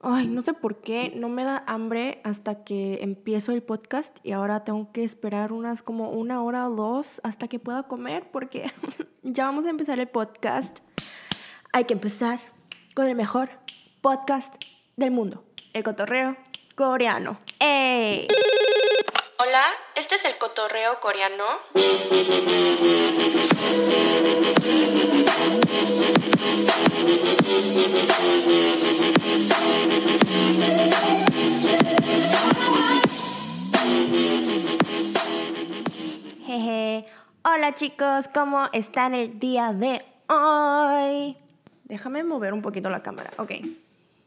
Ay, no sé por qué no me da hambre hasta que empiezo el podcast y ahora tengo que esperar unas como una hora o dos hasta que pueda comer porque ya vamos a empezar el podcast. Hay que empezar con el mejor podcast del mundo, el cotorreo coreano. ¡Ey! Hola, este es el cotorreo coreano. Jeje. Hola chicos, ¿cómo están el día de hoy? Déjame mover un poquito la cámara. Ok,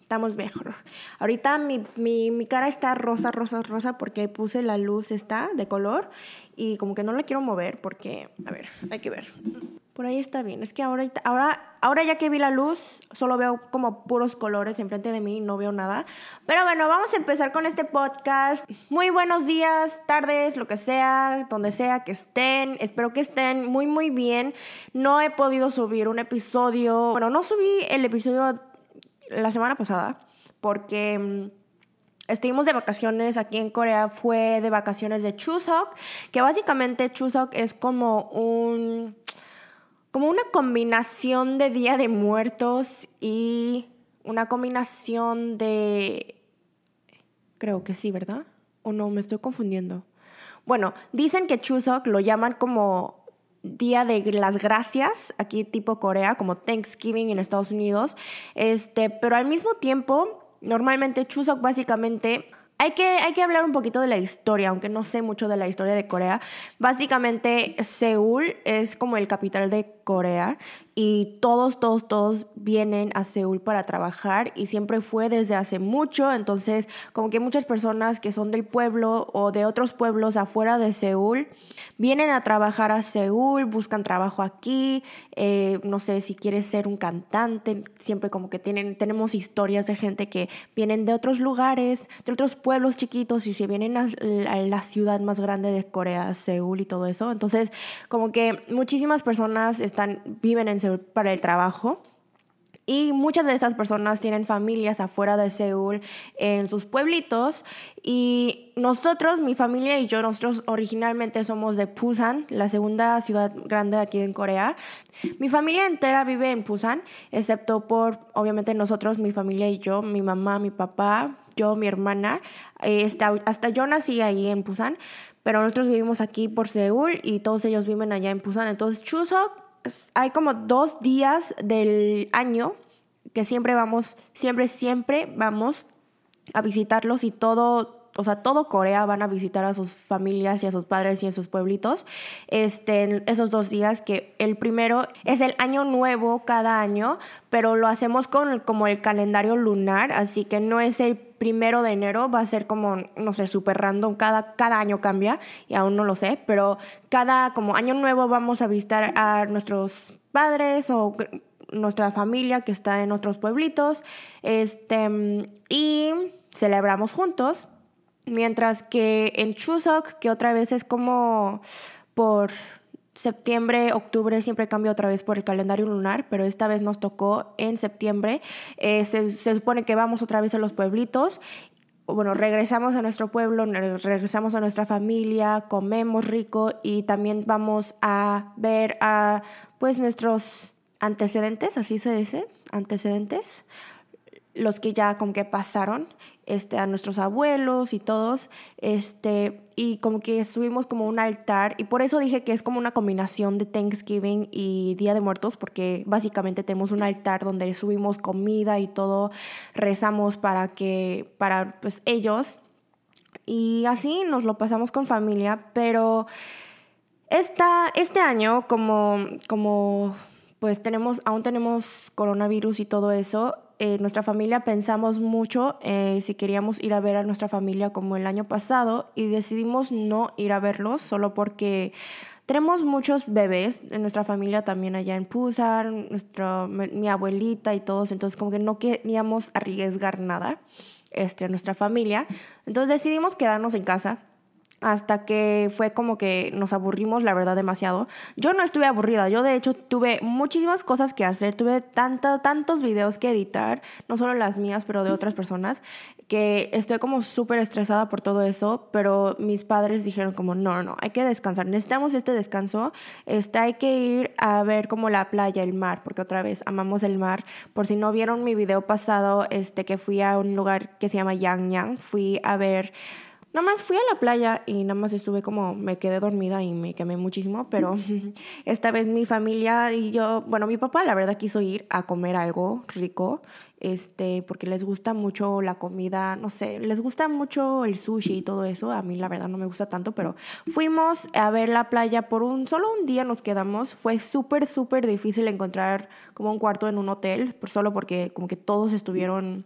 estamos mejor. Ahorita mi, mi, mi cara está rosa, rosa, rosa porque puse la luz esta de color y como que no la quiero mover porque, a ver, hay que ver. Por ahí está bien. Es que ahora, ahora, ahora ya que vi la luz, solo veo como puros colores enfrente de mí, no veo nada. Pero bueno, vamos a empezar con este podcast. Muy buenos días, tardes, lo que sea, donde sea que estén. Espero que estén muy, muy bien. No he podido subir un episodio. Bueno, no subí el episodio la semana pasada porque mm, estuvimos de vacaciones aquí en Corea. Fue de vacaciones de Chuseok, que básicamente Chuseok es como un como una combinación de Día de Muertos y una combinación de... Creo que sí, ¿verdad? ¿O no? Me estoy confundiendo. Bueno, dicen que Chuseok lo llaman como Día de las Gracias, aquí tipo Corea, como Thanksgiving en Estados Unidos. Este, pero al mismo tiempo, normalmente Chuseok básicamente hay que, hay que hablar un poquito de la historia, aunque no sé mucho de la historia de Corea. Básicamente, Seúl es como el capital de Corea y todos, todos, todos vienen a Seúl para trabajar y siempre fue desde hace mucho, entonces como que muchas personas que son del pueblo o de otros pueblos afuera de Seúl vienen a trabajar a Seúl, buscan trabajo aquí, eh, no sé si quieres ser un cantante, siempre como que tienen, tenemos historias de gente que vienen de otros lugares, de otros pueblos chiquitos y se vienen a, a la ciudad más grande de Corea, Seúl y todo eso, entonces como que muchísimas personas están, viven en Seúl para el trabajo. Y muchas de estas personas tienen familias afuera de Seúl, en sus pueblitos. Y nosotros, mi familia y yo, nosotros originalmente somos de Busan, la segunda ciudad grande aquí en Corea. Mi familia entera vive en Busan, excepto por, obviamente, nosotros, mi familia y yo, mi mamá, mi papá, yo, mi hermana. Hasta, hasta yo nací ahí en Busan, pero nosotros vivimos aquí por Seúl y todos ellos viven allá en Busan. Entonces, Chuseok hay como dos días del año que siempre vamos, siempre, siempre vamos a visitarlos y todo, o sea, todo Corea van a visitar a sus familias y a sus padres y a sus pueblitos. Este, esos dos días que el primero es el año nuevo cada año, pero lo hacemos con como el calendario lunar, así que no es el primero de enero, va a ser como, no sé, súper random, cada, cada año cambia y aún no lo sé, pero cada como año nuevo vamos a visitar a nuestros padres o nuestra familia que está en otros pueblitos este, y celebramos juntos. Mientras que en Chuseok, que otra vez es como por septiembre, octubre siempre cambia otra vez por el calendario lunar, pero esta vez nos tocó en septiembre. Eh, se, supone que vamos otra vez a los pueblitos. Bueno, regresamos a nuestro pueblo, regresamos a nuestra familia, comemos rico y también vamos a ver a pues nuestros antecedentes, así se dice, antecedentes, los que ya con que pasaron este, a nuestros abuelos y todos, este, y como que subimos como un altar, y por eso dije que es como una combinación de Thanksgiving y Día de Muertos, porque básicamente tenemos un altar donde subimos comida y todo, rezamos para que, para pues ellos, y así nos lo pasamos con familia, pero esta, este año como, como pues tenemos, aún tenemos coronavirus y todo eso, eh, nuestra familia pensamos mucho eh, si queríamos ir a ver a nuestra familia como el año pasado y decidimos no ir a verlos solo porque tenemos muchos bebés en nuestra familia también allá en Pusan, nuestra, mi abuelita y todos, entonces como que no queríamos arriesgar nada este, a nuestra familia. Entonces decidimos quedarnos en casa hasta que fue como que nos aburrimos, la verdad, demasiado. Yo no estuve aburrida, yo de hecho tuve muchísimas cosas que hacer, tuve tanto, tantos videos que editar, no solo las mías, pero de otras personas, que estoy como súper estresada por todo eso, pero mis padres dijeron como, no, no, hay que descansar, necesitamos este descanso, este, hay que ir a ver como la playa, el mar, porque otra vez amamos el mar. Por si no vieron mi video pasado, este, que fui a un lugar que se llama Yang Yang, fui a ver Nada más fui a la playa y nada más estuve como, me quedé dormida y me quemé muchísimo, pero esta vez mi familia y yo, bueno, mi papá la verdad quiso ir a comer algo rico, este, porque les gusta mucho la comida, no sé, les gusta mucho el sushi y todo eso, a mí la verdad no me gusta tanto, pero fuimos a ver la playa por un, solo un día nos quedamos, fue súper, súper difícil encontrar como un cuarto en un hotel, solo porque como que todos estuvieron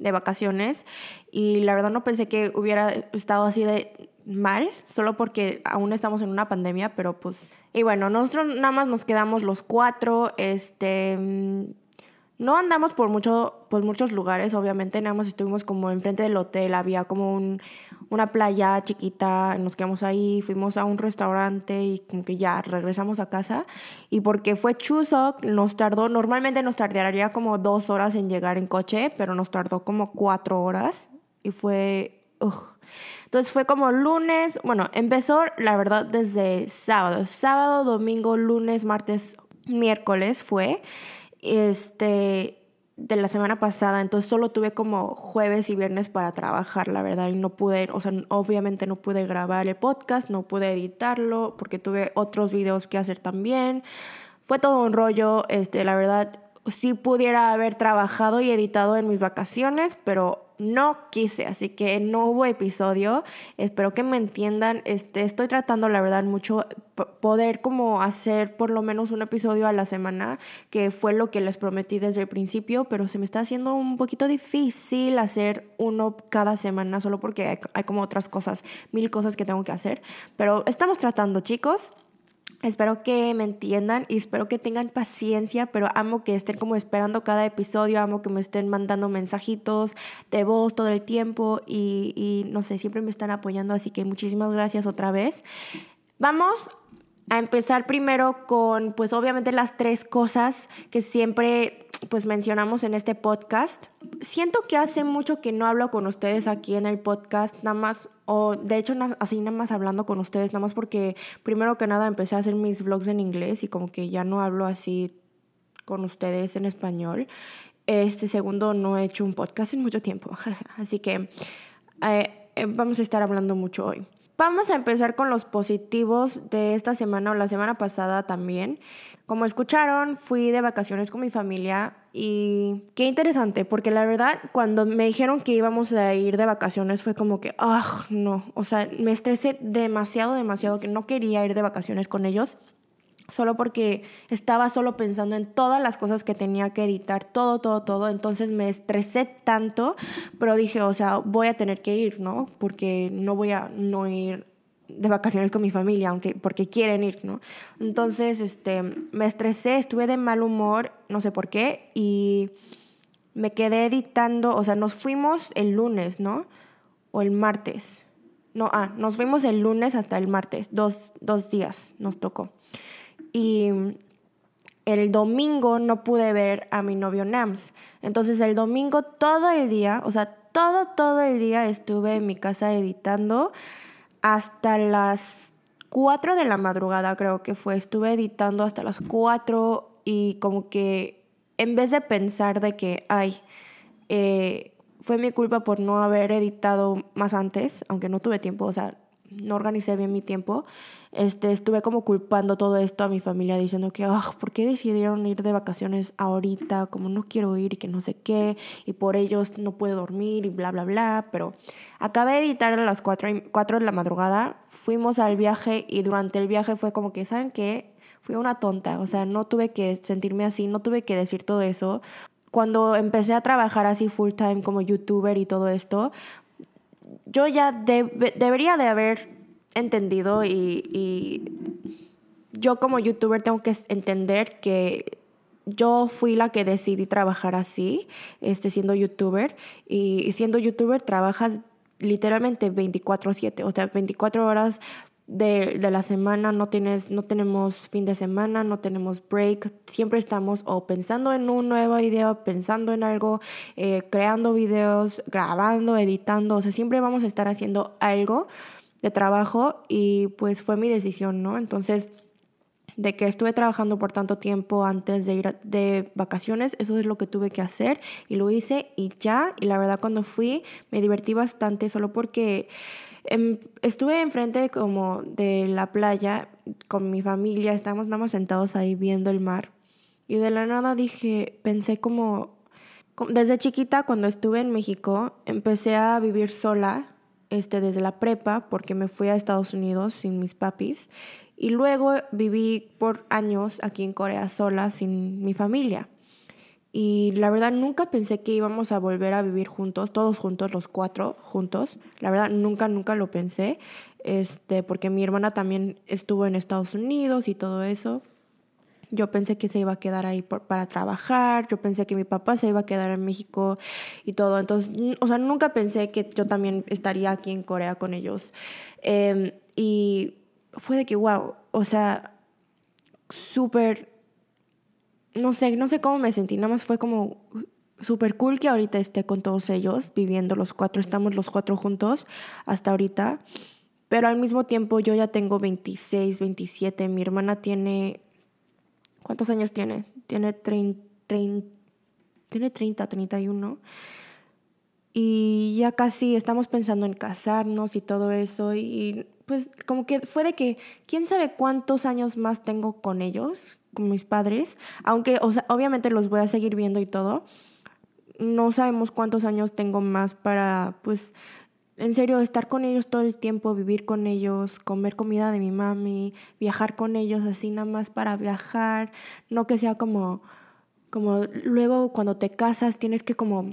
de vacaciones y la verdad no pensé que hubiera estado así de mal, solo porque aún estamos en una pandemia, pero pues... Y bueno, nosotros nada más nos quedamos los cuatro, este... No andamos por, mucho, por muchos lugares, obviamente, nada más estuvimos como enfrente del hotel, había como un, una playa chiquita, nos quedamos ahí, fuimos a un restaurante y como que ya regresamos a casa. Y porque fue Chuseok, nos tardó, normalmente nos tardaría como dos horas en llegar en coche, pero nos tardó como cuatro horas y fue... Entonces fue como lunes, bueno, empezó la verdad desde sábado, sábado, domingo, lunes, martes, miércoles fue. Este, de la semana pasada, entonces solo tuve como jueves y viernes para trabajar, la verdad, y no pude, o sea, obviamente no pude grabar el podcast, no pude editarlo porque tuve otros videos que hacer también. Fue todo un rollo, este, la verdad, sí pudiera haber trabajado y editado en mis vacaciones, pero no quise, así que no hubo episodio. Espero que me entiendan. Este, estoy tratando, la verdad, mucho poder como hacer por lo menos un episodio a la semana, que fue lo que les prometí desde el principio, pero se me está haciendo un poquito difícil hacer uno cada semana, solo porque hay, hay como otras cosas, mil cosas que tengo que hacer. Pero estamos tratando, chicos. Espero que me entiendan y espero que tengan paciencia, pero amo que estén como esperando cada episodio, amo que me estén mandando mensajitos de voz todo el tiempo y, y no sé, siempre me están apoyando, así que muchísimas gracias otra vez. Vamos a empezar primero con, pues obviamente las tres cosas que siempre pues mencionamos en este podcast. Siento que hace mucho que no hablo con ustedes aquí en el podcast, nada más, o de hecho así nada más hablando con ustedes, nada más porque primero que nada empecé a hacer mis vlogs en inglés y como que ya no hablo así con ustedes en español. Este segundo no he hecho un podcast en mucho tiempo, así que eh, eh, vamos a estar hablando mucho hoy. Vamos a empezar con los positivos de esta semana o la semana pasada también. Como escucharon, fui de vacaciones con mi familia y qué interesante, porque la verdad, cuando me dijeron que íbamos a ir de vacaciones fue como que, ah, no, o sea, me estresé demasiado, demasiado, que no quería ir de vacaciones con ellos, solo porque estaba solo pensando en todas las cosas que tenía que editar, todo, todo, todo, entonces me estresé tanto, pero dije, o sea, voy a tener que ir, ¿no? Porque no voy a no ir de vacaciones con mi familia, aunque porque quieren ir, ¿no? Entonces, este, me estresé, estuve de mal humor, no sé por qué, y me quedé editando, o sea, nos fuimos el lunes, ¿no? O el martes. No, ah, nos fuimos el lunes hasta el martes, dos, dos días nos tocó. Y el domingo no pude ver a mi novio Nams. Entonces el domingo todo el día, o sea, todo, todo el día estuve en mi casa editando hasta las 4 de la madrugada creo que fue. Estuve editando hasta las 4 y como que en vez de pensar de que, ay, eh, fue mi culpa por no haber editado más antes, aunque no tuve tiempo, o sea, no organicé bien mi tiempo, este, estuve como culpando todo esto a mi familia diciendo que, oh, ¿por qué decidieron ir de vacaciones ahorita? Como no quiero ir y que no sé qué, y por ellos no puedo dormir y bla, bla, bla. Pero acabé de editar a las 4, 4 de la madrugada, fuimos al viaje y durante el viaje fue como que, ¿saben qué? Fui una tonta, o sea, no tuve que sentirme así, no tuve que decir todo eso. Cuando empecé a trabajar así full time como youtuber y todo esto, yo ya debería de haber entendido y, yo como youtuber tengo que entender que yo fui la que decidí trabajar así, este, siendo youtuber. Y siendo youtuber trabajas literalmente 24/7, o sea, 24 horas de, la semana, no, tienes, no tenemos fin de semana, no tenemos break, siempre estamos o pensando en un nuevo idea, pensando en algo, eh, creando videos, grabando, editando, o sea, siempre vamos a estar haciendo algo de trabajo y pues fue mi decisión, ¿no? Entonces, de que estuve trabajando por tanto tiempo antes de ir de vacaciones, eso es lo que tuve que hacer y lo hice y ya, y la verdad cuando fui me divertí bastante solo porque Em, estuve enfrente como de la playa con mi familia, estábamos nada más sentados ahí viendo el mar. Y de la nada dije, pensé como, desde chiquita cuando estuve en México, empecé a vivir sola, este, desde la prepa, porque me fui a Estados Unidos sin mis papis. Y luego viví por años aquí en Corea sola, sin mi familia. Y la verdad nunca pensé que íbamos a volver a vivir juntos, todos juntos, los cuatro juntos. La verdad nunca, nunca lo pensé, este, porque mi hermana también estuvo en Estados Unidos y todo eso. Yo pensé que se iba a quedar ahí para trabajar, yo pensé que mi papá se iba a quedar en México y todo. Entonces, o sea, nunca pensé que yo también estaría aquí en Corea con ellos. Em, y fue de que, wow, o sea, súper no sé, no sé cómo me sentí, nada más fue como súper cool que ahorita esté con todos ellos, viviendo los cuatro, estamos los cuatro juntos hasta ahorita, pero al mismo tiempo yo ya tengo 26, 27, mi hermana tiene, ¿cuántos años tiene? Tiene 30, tiene 30, 31. Y ya casi estamos pensando en casarnos y todo eso. Y pues como que fue de que, ¿quién sabe cuántos años más tengo con ellos? con mis padres, aunque o sea, obviamente los voy a seguir viendo y todo, no sabemos cuántos años tengo más para, pues, en serio, estar con ellos todo el tiempo, vivir con ellos, comer comida de mi mami, viajar con ellos así nada más para viajar, no que sea como, como luego cuando te casas tienes que como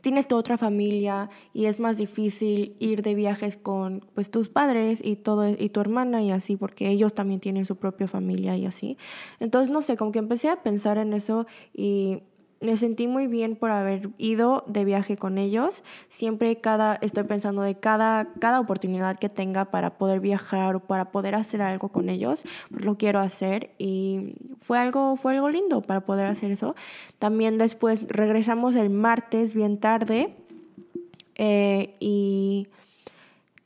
tienes tu otra familia y es más difícil ir de viajes con pues tus padres y todo y tu hermana y así porque ellos también tienen su propia familia y así. Entonces no sé, como que empecé a pensar en eso y me sentí muy bien por haber ido de viaje con ellos. Siempre cada, estoy pensando de cada, cada oportunidad que tenga para poder viajar o para poder hacer algo con ellos, pues lo quiero hacer y fue algo, fue algo lindo para poder hacer eso. También después regresamos el martes bien tarde eh, y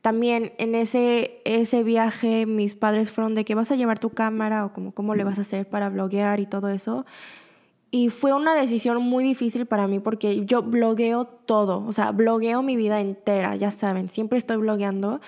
también en ese, ese viaje mis padres fueron de que vas a llevar tu cámara o como cómo le vas a hacer para bloguear y todo eso. Y fue una decisión muy difícil para mí porque yo blogueo todo, o sea, blogueo mi vida entera, ya saben, siempre estoy blogueando.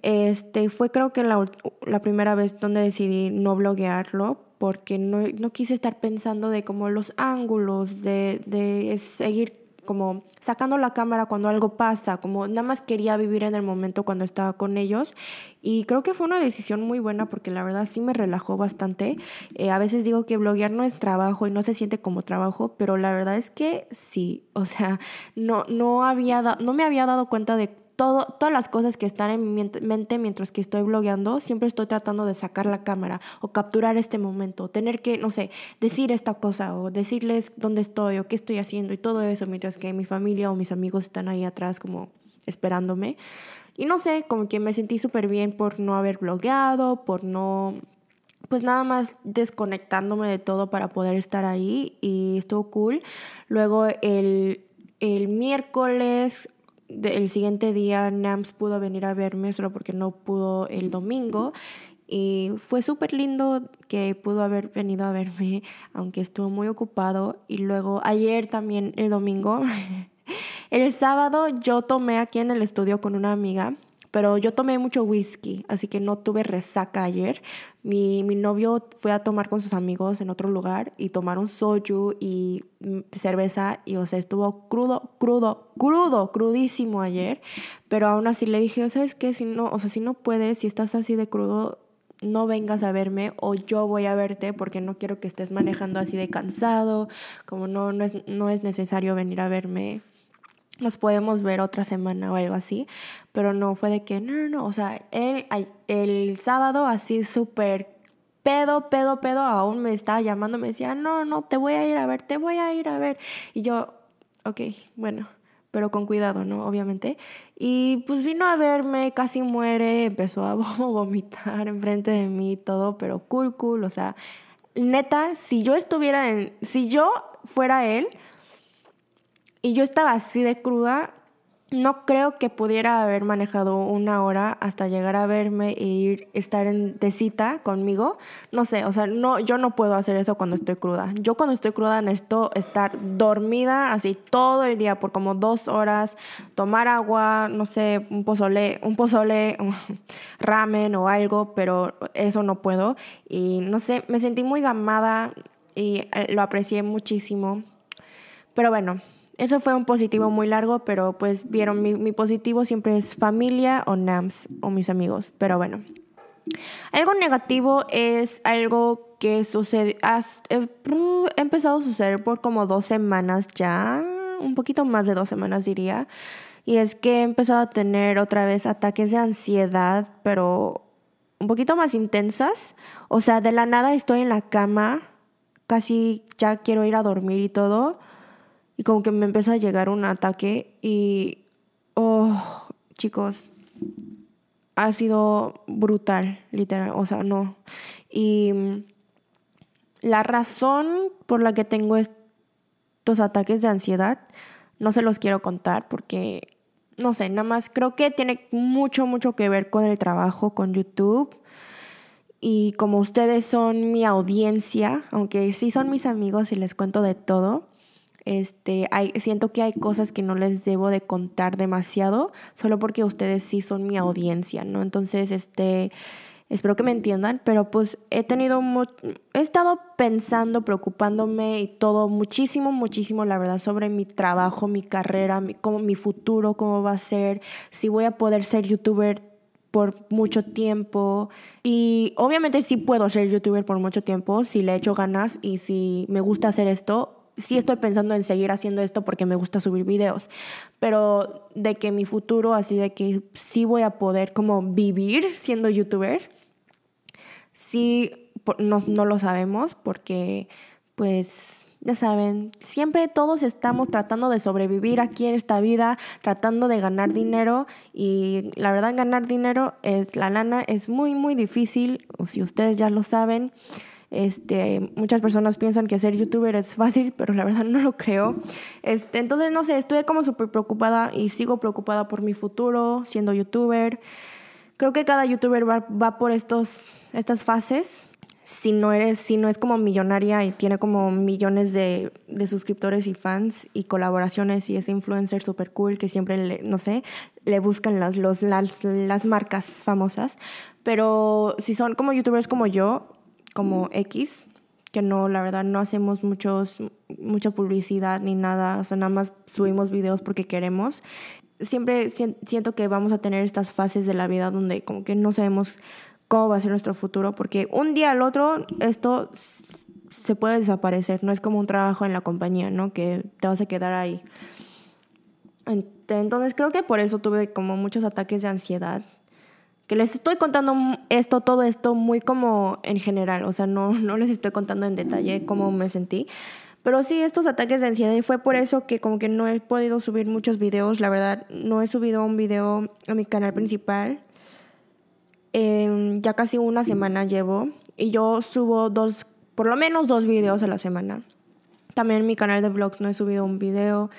Este, fue creo que la, la primera vez donde decidí no bloguearlo porque no, no quise estar pensando de como los ángulos, de, de seguir como sacando la cámara cuando algo pasa, como nada más quería vivir en el momento cuando estaba con ellos y creo que fue una decisión muy buena porque la verdad sí me relajó bastante. Eh, a veces digo que bloguear no es trabajo y no se siente como trabajo, pero la verdad es que sí, o sea, no, no, había no me había dado cuenta de todo, todas las cosas que están en mi mente mientras que estoy blogueando, siempre estoy tratando de sacar la cámara o capturar este momento, tener que, no sé, decir esta cosa o decirles dónde estoy o qué estoy haciendo y todo eso, mientras que mi familia o mis amigos están ahí atrás como esperándome. Y no sé, como que me sentí súper bien por no haber blogueado, por no, pues nada más desconectándome de todo para poder estar ahí y estuvo cool. Luego el, el miércoles el siguiente día Nams pudo venir a verme solo porque no pudo el domingo y fue súper lindo que pudo haber venido a verme, aunque estuvo muy ocupado. Y luego ayer también, el domingo, el sábado yo tomé aquí en el estudio con una amiga pero yo tomé mucho whisky, así que no tuve resaca ayer. Mi, mi novio fue a tomar con sus amigos en otro lugar y tomaron soju y mm, cerveza y, o sea, estuvo crudo, crudo, crudo, crudísimo ayer. Pero aún así le dije, ¿sabes qué? Si no, o sea, si no puedes, si estás así de crudo, no vengas a verme o yo voy a verte porque no quiero que estés manejando así de cansado, como no, no, es, no es necesario venir a verme nos podemos ver otra semana o algo así, pero no fue de que, no, no, no, o sea, él, el sábado así súper pedo, pedo, pedo, aún me estaba llamando, me decía, no, no, te voy a ir a ver, te voy a ir a ver. Y yo, ok, bueno, pero con cuidado, ¿no? Obviamente. Y pues vino a verme, casi muere, empezó a vomitar enfrente de mí todo, pero cool, cool, o sea, neta, si yo estuviera en, si yo fuera él y yo estaba así de cruda, no creo que pudiera haber manejado una hora hasta llegar a verme e ir estar en, de cita conmigo. No sé, o sea, no, yo no puedo hacer eso cuando estoy cruda. Yo cuando estoy cruda necesito estar dormida así todo el día por como dos horas, tomar agua, no sé, un pozole, un pozole, ramen o algo, pero eso no puedo. Y no sé, me sentí muy gamada y eh, lo aprecié muchísimo. Pero bueno, eso fue un positivo muy largo, pero pues vieron, mi, positivo siempre es familia o NAMS o mis amigos. Pero bueno. Algo negativo es algo que sucede, ha, eh, empezado a suceder por como dos semanas ya, un poquito más de dos semanas diría, y es que he empezado a tener otra vez ataques de ansiedad, pero un poquito más intensas. O sea, de la nada estoy en la cama, casi ya quiero ir a dormir y todo, y como que me empezó a llegar un ataque y, oh, chicos, ha sido brutal, literal, o sea, no. Y la razón por la que tengo estos ataques de ansiedad, no se los quiero contar porque, no sé, nada más creo que tiene mucho, mucho que ver con el trabajo con YouTube. Y como ustedes son mi audiencia, aunque sí son mis amigos y les cuento de todo, este, hay, siento que hay cosas que no les debo de contar demasiado, solo porque ustedes sí son mi audiencia, ¿no? Entonces, este, espero que me entiendan, pero pues he tenido, he estado pensando, preocupándome y todo muchísimo, muchísimo, la verdad, sobre mi trabajo, mi carrera, mi, cómo, mi futuro, cómo va a ser, si voy a poder ser youtuber por mucho tiempo. Y obviamente sí puedo ser youtuber por mucho tiempo si le echo ganas y si me gusta hacer esto sí estoy pensando en seguir haciendo esto porque me gusta subir videos, pero de que mi futuro, así de que sí voy a poder como vivir siendo youtuber, sí, no, no lo sabemos porque pues ya saben, siempre todos estamos tratando de sobrevivir aquí en esta vida, tratando de ganar dinero y la verdad ganar dinero es la lana es muy muy difícil, o si ustedes ya lo saben. Este, muchas personas piensan que ser youtuber es fácil, pero la verdad no lo creo. Este, entonces, no sé, estoy como súper preocupada y sigo preocupada por mi futuro siendo youtuber. Creo que cada youtuber va, va por estos, estas fases. Si no, eres, si no es como millonaria y tiene como millones de, de suscriptores y fans y colaboraciones y es influencer súper cool que siempre, le, no sé, le buscan las, los, las, las marcas famosas. Pero si son como youtubers como yo, como X, que no, la verdad, no hacemos muchos, mucha publicidad ni nada, o sea, nada más subimos videos porque queremos. Siempre siento que vamos a tener estas fases de la vida donde como que no sabemos cómo va a ser nuestro futuro, porque un día al otro esto se puede desaparecer, no es como un trabajo en la compañía, ¿no? Que te vas a quedar ahí. Entonces creo que por eso tuve como muchos ataques de ansiedad que les estoy contando esto, todo esto muy como en general, o sea, no, no les estoy contando en detalle cómo me sentí. Pero sí, estos ataques de ansiedad y fue por eso que como que no he podido subir muchos videos, la verdad, no he subido un video a mi canal principal. Em, ya casi una semana llevo y yo subo dos, por lo menos dos videos a la semana. También en mi canal de vlogs no he subido un video,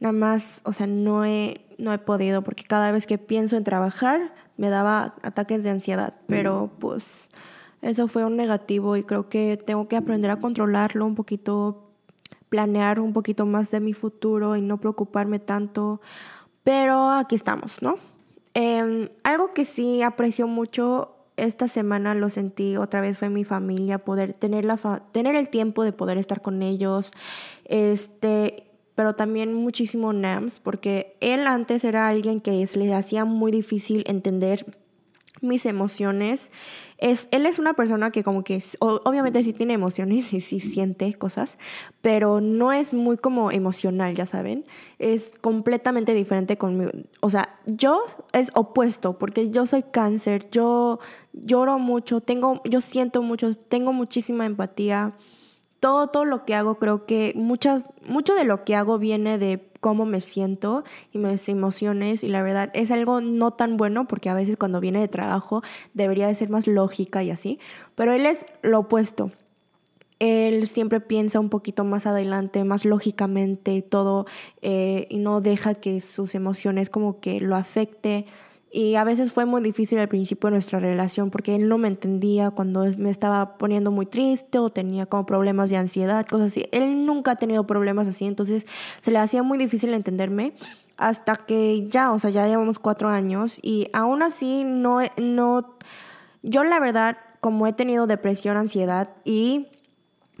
nada más, o sea, no he, no he podido porque cada vez que pienso en trabajar, me daba ataques de ansiedad, pero pues eso fue un negativo y creo que tengo que aprender a controlarlo un poquito, planear un poquito más de mi futuro y no preocuparme tanto, pero aquí estamos, ¿no? Em, algo que sí aprecio mucho esta semana lo sentí otra vez fue mi familia, poder tener, la tener el tiempo de poder estar con ellos, este, pero también muchísimo Nams, porque él antes era alguien que se le hacía muy difícil entender mis emociones. Es, él es una persona que como que obviamente sí tiene emociones y sí siente cosas, pero no es muy como emocional, ya saben. Es completamente diferente conmigo. O sea, yo es opuesto porque yo soy cáncer, yo lloro mucho, tengo, yo siento mucho, tengo muchísima empatía todo, todo lo que hago, creo que muchas, mucho de lo que hago viene de cómo me siento y mis emociones y la verdad es algo no tan bueno porque a veces cuando viene de trabajo debería de ser más lógica y así, pero él es lo opuesto. Él siempre piensa un poquito más adelante, más lógicamente y todo, eh, y no deja que sus emociones como que lo afecte y a veces fue muy difícil al principio de nuestra relación porque él no me entendía cuando me estaba poniendo muy triste o tenía como problemas de ansiedad, cosas así. Él nunca ha tenido problemas así, entonces se le hacía muy difícil entenderme hasta que ya, o sea, ya llevamos cuatro años y aún así no, no, yo la verdad, como he tenido depresión, ansiedad y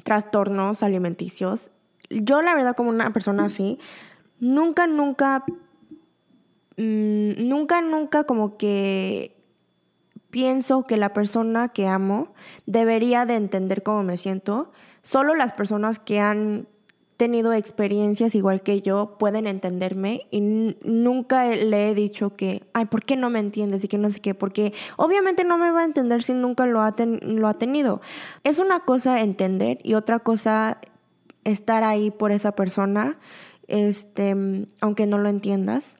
trastornos alimenticios, yo la verdad como una persona así, nunca, nunca Mm, nunca, nunca como que pienso que la persona que amo debería de entender cómo me siento. Solo las personas que han tenido experiencias igual que yo pueden entenderme y nunca le he dicho que, ay, ¿por qué no me entiendes? Y que no sé qué, porque obviamente no me va a entender si nunca lo ha, lo ha tenido. Es una cosa entender y otra cosa estar ahí por esa persona, este, aunque no lo entiendas.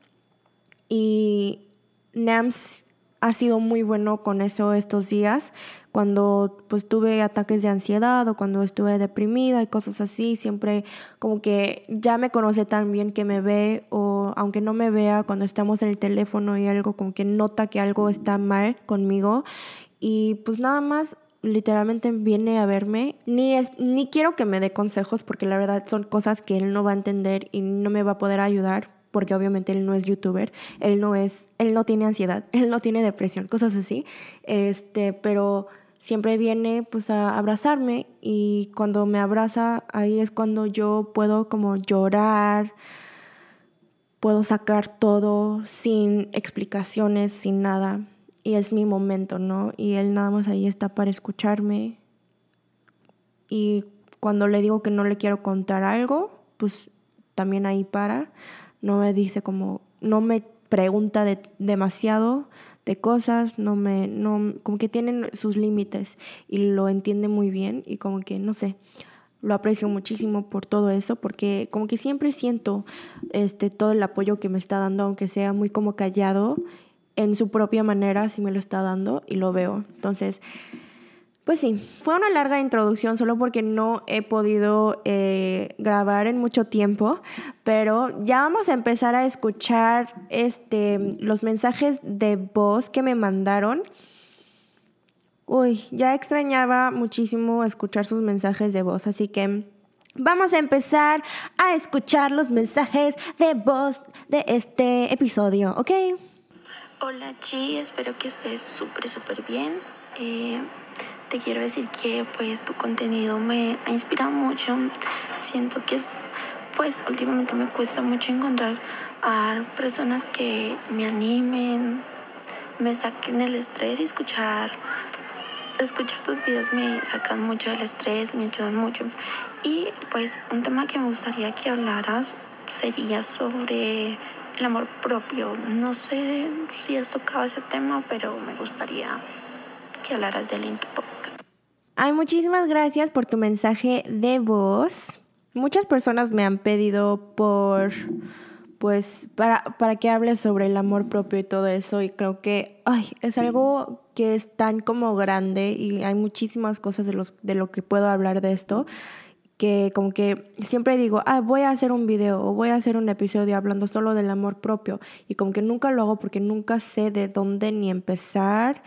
Y NAMS ha sido muy bueno con eso estos días. Cuando pues tuve ataques de ansiedad o cuando estuve deprimida y cosas así, siempre como que ya me conoce tan bien que me ve o aunque no me vea cuando estamos en el teléfono y algo como que nota que algo está mal conmigo y pues nada más literalmente viene a verme, ni, es, ni quiero que me dé consejos porque la verdad son cosas que él no va a entender y no me va a poder ayudar porque obviamente él no es youtuber, él no es, él no tiene ansiedad, él no tiene depresión, cosas así. Este, pero siempre viene pues a abrazarme y cuando me abraza ahí es cuando yo puedo como llorar, puedo sacar todo sin explicaciones, sin nada y es mi momento, ¿no? Y él nada más ahí está para escucharme y cuando le digo que no le quiero contar algo, pues también ahí para no me dice como, no me pregunta de, demasiado de cosas, no me, no, como que tienen sus límites y lo entiende muy bien y como que, no sé, lo aprecio muchísimo por todo eso, porque como que siempre siento este, todo el apoyo que me está dando, aunque sea muy como callado, en su propia manera, si me lo está dando y lo veo. Entonces, pues sí, fue una larga introducción solo porque no he podido eh, grabar en mucho tiempo, pero ya vamos a empezar a escuchar este, los mensajes de voz que me mandaron. Uy, ya extrañaba muchísimo escuchar sus mensajes de voz, así que vamos a empezar a escuchar los mensajes de voz de este episodio, ¿ok? Hola Chi, espero que estés súper, súper bien. Eh, te quiero decir que pues tu contenido me ha inspirado mucho. Siento que es, pues últimamente me cuesta mucho encontrar a personas que me animen, me saquen el estrés y escuchar escuchar tus videos me sacan mucho del estrés, me ayudan mucho. Y pues un tema que me gustaría que hablaras sería sobre el amor propio. No sé si has tocado ese tema, pero me gustaría que hablaras de él en tu Ay, muchísimas gracias por tu mensaje de voz. Muchas personas me han pedido por, pues, para, para que hable sobre el amor propio y todo eso. Y creo que, ay, es algo que es tan como grande y hay muchísimas cosas de, los, de lo que puedo hablar de esto que como que siempre digo, ah, voy a hacer un video o voy a hacer un episodio hablando solo del amor propio y como que nunca lo hago porque nunca sé de dónde ni empezar,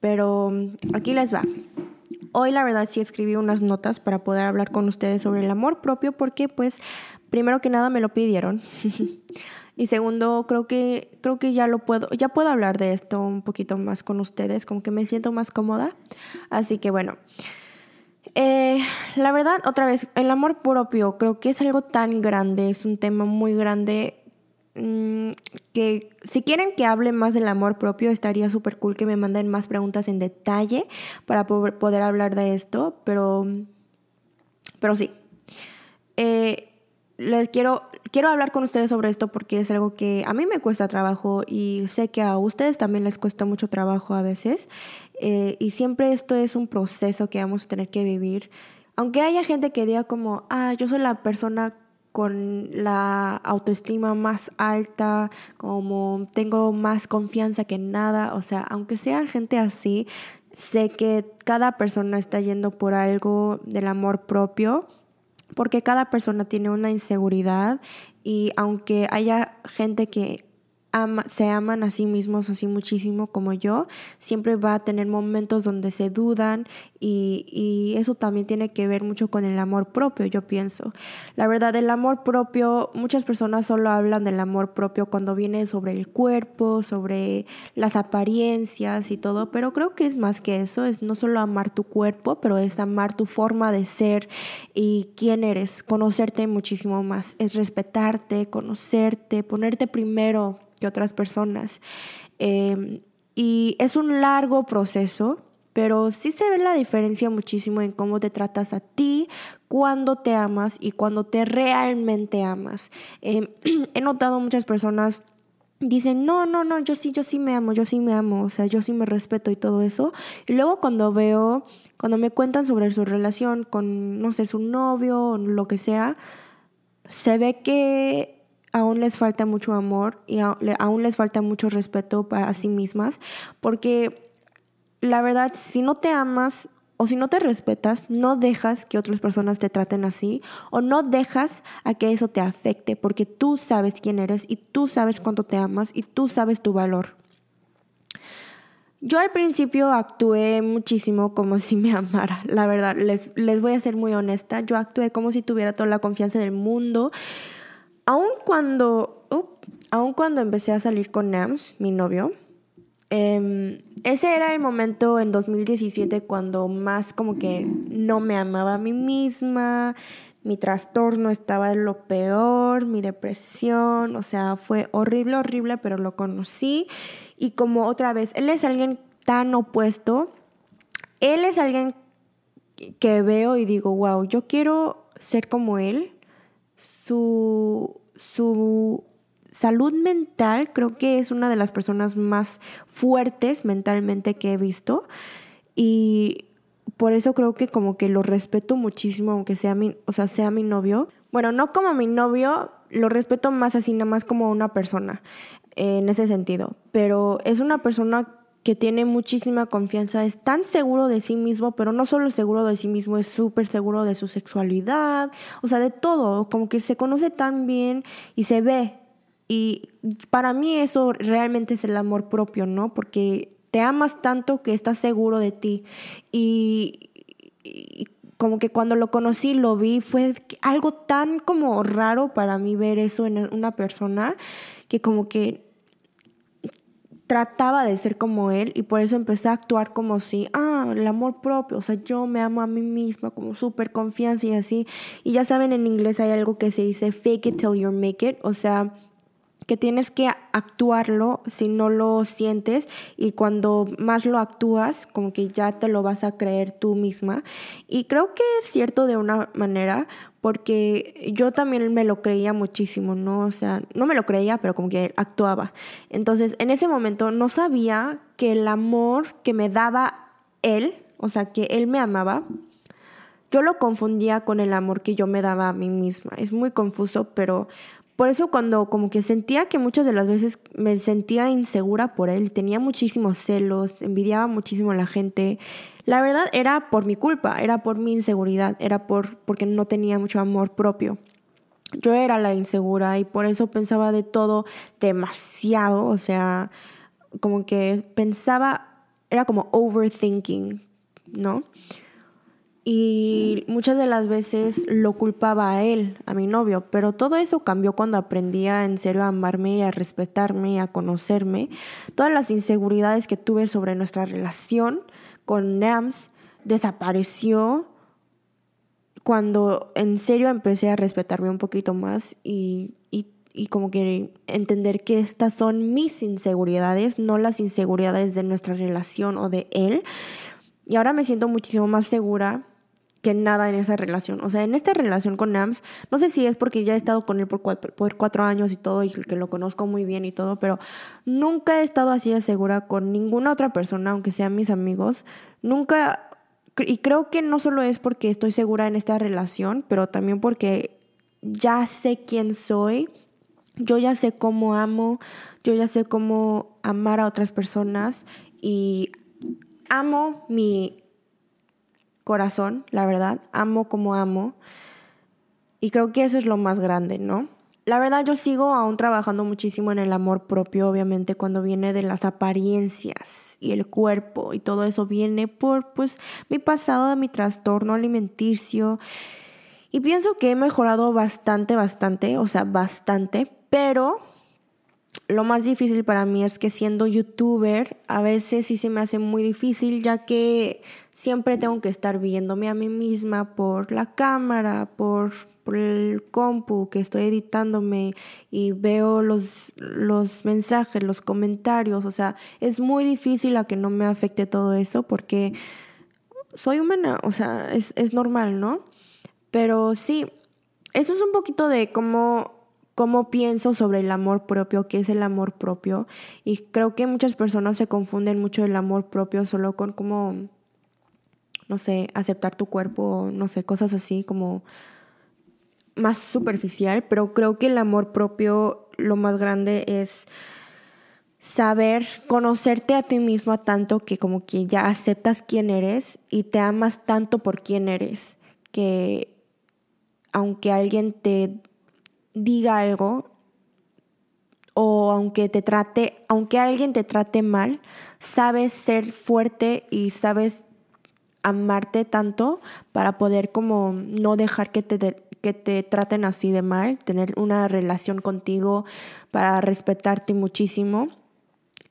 pero aquí les va. Hoy la verdad sí escribí unas notas para poder hablar con ustedes sobre el amor propio porque pues primero que nada me lo pidieron. y segundo, creo que creo que ya lo puedo ya puedo hablar de esto un poquito más con ustedes, como que me siento más cómoda. Así que bueno, eh, la verdad, otra vez, el amor propio creo que es algo tan grande, es un tema muy grande Mm, que si quieren que hable más del amor propio, estaría súper cool que me manden más preguntas en detalle para poder hablar de esto, pero, pero sí. Eh, les quiero, quiero hablar con ustedes sobre esto porque es algo que a mí me cuesta trabajo y sé que a ustedes también les cuesta mucho trabajo a veces. Eh, y siempre esto es un proceso que vamos a tener que vivir aunque haya gente que diga como, ah, yo soy la persona con la autoestima más alta, como tengo más confianza que nada, o sea, aunque sea gente así, sé que cada persona está yendo por algo del amor propio, porque cada persona tiene una inseguridad y aunque haya gente que se aman a sí mismos así muchísimo como yo, siempre va a tener momentos donde se dudan y, y, eso también tiene que ver mucho con el amor propio, yo pienso. La verdad, el amor propio, muchas personas solo hablan del amor propio cuando viene sobre el cuerpo, sobre las apariencias y todo, pero creo que es más que eso, es no solo amar tu cuerpo, pero es amar tu forma de ser y quién eres, conocerte muchísimo más, es respetarte, conocerte, ponerte primero que otras personas. Em, y es un largo proceso, pero sí se ve la diferencia muchísimo en cómo te tratas a ti, cuando te amas y cuando te realmente amas. Em, he notado muchas personas dicen, no, no, no, yo sí, yo sí me amo, yo sí me amo, o sea, yo sí me respeto y todo eso. Y luego cuando veo, cuando me cuentan sobre su relación con, no sé, su novio o lo que sea, se ve que aún les falta mucho amor y aún les falta mucho respeto para sí mismas, porque la verdad, si no te amas o si no te respetas, no dejas que otras personas te traten así o no dejas a que eso te afecte, porque tú sabes quién eres y tú sabes cuánto te amas y tú sabes tu valor. Yo al principio actué muchísimo como si me amara, la verdad, les, les voy a ser muy honesta, yo actué como si tuviera toda la confianza del mundo aun cuando, aun cuando empecé a salir con Nams, mi novio, em, ese era el momento en 2017 cuando más como que no me amaba a mí misma, mi trastorno estaba en lo peor, mi depresión, o sea, fue horrible, horrible, pero lo conocí. Y como otra vez, él es alguien tan opuesto, él es alguien que veo y digo, wow, yo quiero ser como él, su, su salud mental creo que es una de las personas más fuertes mentalmente que he visto y por eso creo que como que lo respeto muchísimo aunque sea mi, o sea, sea mi novio. Bueno, no como mi novio, lo respeto más así nada más como una persona en ese sentido, pero es una persona que tiene muchísima confianza, es tan seguro de sí mismo, pero no solo seguro de sí mismo, es súper seguro de su sexualidad, o sea, de todo, como que se conoce tan bien y se ve. Y para mí eso realmente es el amor propio, ¿no? Porque te amas tanto que estás seguro de ti. Y, como que cuando lo conocí, lo vi, fue algo tan como raro para mí ver eso en una persona que como que trataba de ser como él y por eso empecé a actuar como si, ah, el amor propio, o sea, yo me amo a mí misma, como súper confianza y así. Y ya saben, en inglés hay algo que se dice fake it till you make it, o sea, que tienes que actuarlo si no lo sientes y cuando más lo actúas, como que ya te lo vas a creer tú misma. Y creo que es cierto de una manera, porque yo también me lo creía muchísimo, ¿no? O sea, no me lo creía, pero como que actuaba. Entonces, en ese momento no sabía que el amor que me daba él, o sea, que él me amaba, yo lo confundía con el amor que yo me daba a mí misma. Es muy confuso, pero por eso cuando como que sentía que muchas de las veces me sentía insegura por él, tenía muchísimos celos, envidiaba muchísimo a la gente, la verdad era por mi culpa, era por mi inseguridad, era por porque no tenía mucho amor propio. Yo era la insegura y por eso pensaba de todo demasiado, o sea, como que pensaba, era como overthinking, ¿no? Y muchas de las veces lo culpaba a él, a mi novio, pero todo eso cambió cuando aprendí a en serio a amarme y a respetarme a conocerme. Todas las inseguridades que tuve sobre nuestra relación con Nams desapareció cuando en serio empecé a respetarme un poquito más y, y, y como que entender que estas son mis inseguridades, no las inseguridades de nuestra relación o de él. Y ahora me siento muchísimo más segura que nada en esa relación. O sea, en esta relación con Nams, no sé si es porque ya he estado con él por cuatro, años y todo y que lo conozco muy bien y todo, pero nunca he estado así de segura con ninguna otra persona, aunque sean mis amigos. Nunca y creo que no solo es porque estoy segura en esta relación, pero también porque ya sé quién soy, yo ya sé cómo amo, yo ya sé cómo amar a otras personas y amo mi corazón, la verdad, amo como amo. Y creo que eso es lo más grande, ¿no? La verdad yo sigo aún trabajando muchísimo en el amor propio, obviamente cuando viene de las apariencias y el cuerpo y todo eso viene por pues mi pasado de mi trastorno alimenticio. Y pienso que he mejorado bastante, bastante, o sea, bastante, pero lo más difícil para mí es que siendo youtuber a veces sí se me hace muy difícil ya que siempre tengo que estar viéndome a mí misma por la cámara, por, por el compu que estoy editándome y veo los, los mensajes, los comentarios, o sea, es muy difícil a que no me afecte todo eso porque soy humana, o sea, es, es normal, ¿no? Pero sí, eso es un poquito de cómo cómo pienso sobre el amor propio, qué es el amor propio. Y creo que muchas personas se confunden mucho el amor propio solo con como, no sé, aceptar tu cuerpo, no sé, cosas así como más superficial, pero creo que el amor propio lo más grande es saber conocerte a ti mismo tanto que como que ya aceptas quién eres y te amas tanto por quién eres, que aunque alguien te diga algo o aunque te trate, aunque alguien te trate mal, sabes ser fuerte y sabes amarte tanto para poder como no dejar que te, que te traten así de mal, tener una relación contigo para respetarte muchísimo.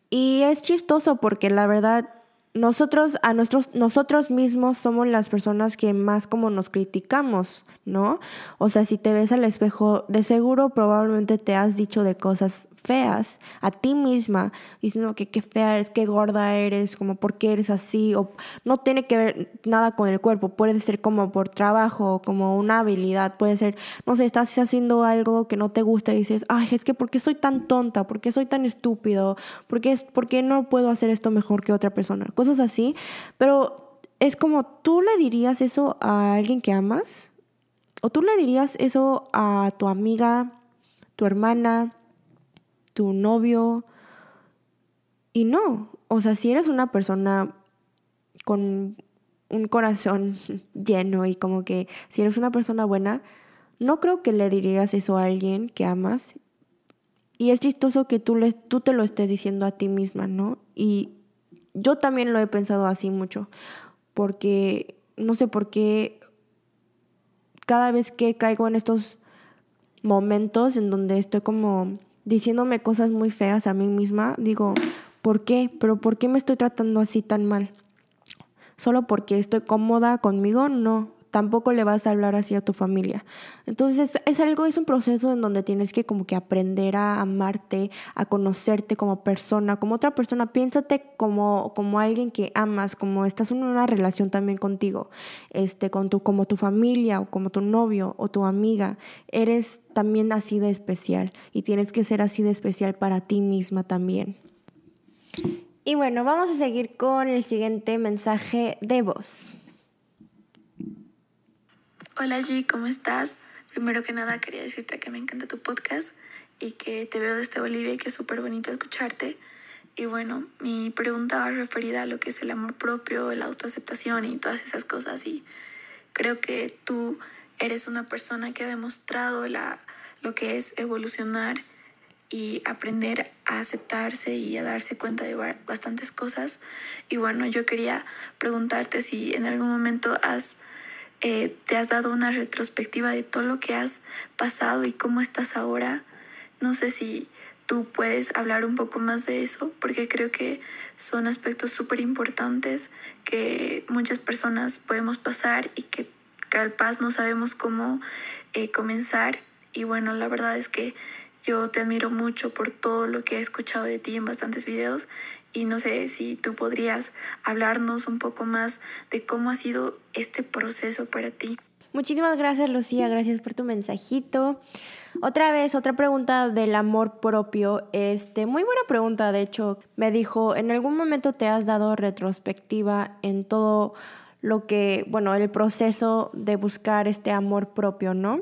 Y es chistoso porque la verdad nosotros, a nuestros, nosotros mismos somos las personas que más como nos criticamos, ¿no? O sea, si te ves al espejo, de seguro probablemente te has dicho de cosas feas a ti misma, diciendo que qué fea eres, qué gorda eres, como por qué eres así, o no tiene que ver nada con el cuerpo, puede ser como por trabajo, como una habilidad, puede ser, no sé, estás haciendo algo que no te gusta y dices, ay, es que ¿por qué soy tan tonta? ¿Por qué soy tan estúpido? ¿Por qué, ¿Por no puedo hacer esto mejor que otra persona? Cosas así, pero es como, ¿tú le dirías eso a alguien que amas? ¿O tú le dirías eso a tu amiga, tu hermana, tu novio. Y no, o sea, si eres una persona con un corazón lleno y como que si eres una persona buena, no creo que le dirías eso a alguien que amas. Y es chistoso que tú, le, tú te lo estés diciendo a ti misma, ¿no? Y yo también lo he pensado así mucho, porque no sé por qué cada vez que caigo en estos momentos en donde estoy como diciéndome cosas muy feas a mí misma, digo, ¿por qué? ¿Pero por qué me estoy tratando así tan mal? ¿Solo porque estoy cómoda conmigo? No tampoco le vas a hablar así a tu familia. Entonces es algo, es un proceso en donde tienes que como que aprender a amarte, a conocerte como persona, como otra persona. Piénsate como, como alguien que amas, como estás en una relación también contigo, este, con tu, como tu familia o como tu novio o tu amiga. Eres también así de especial y tienes que ser así de especial para ti misma también. Y bueno, vamos a seguir con el siguiente mensaje de voz. Hola G, ¿cómo estás? Primero que nada quería decirte que me encanta tu podcast y que te veo desde Bolivia y que es súper bonito escucharte. Y bueno, mi pregunta va referida a lo que es el amor propio, la autoaceptación y todas esas cosas. Y creo que tú eres una persona que ha demostrado la, lo que es evolucionar y aprender a aceptarse y a darse cuenta de bastantes cosas. Y bueno, yo quería preguntarte si en algún momento has eh, te has dado una retrospectiva de todo lo que has pasado y cómo estás ahora. No sé si tú puedes hablar un poco más de eso, porque creo que son aspectos súper importantes que muchas personas podemos pasar y que paz no sabemos cómo eh, comenzar. Y bueno, la verdad es que yo te admiro mucho por todo lo que he escuchado de ti en bastantes videos y no sé si tú podrías hablarnos un poco más de cómo ha sido este proceso para ti. Muchísimas gracias Lucía, gracias por tu mensajito. Otra vez, otra pregunta del amor propio. Este, muy buena pregunta, de hecho. Me dijo, ¿en algún momento te has dado retrospectiva en todo lo que, bueno, el proceso de buscar este amor propio, ¿no?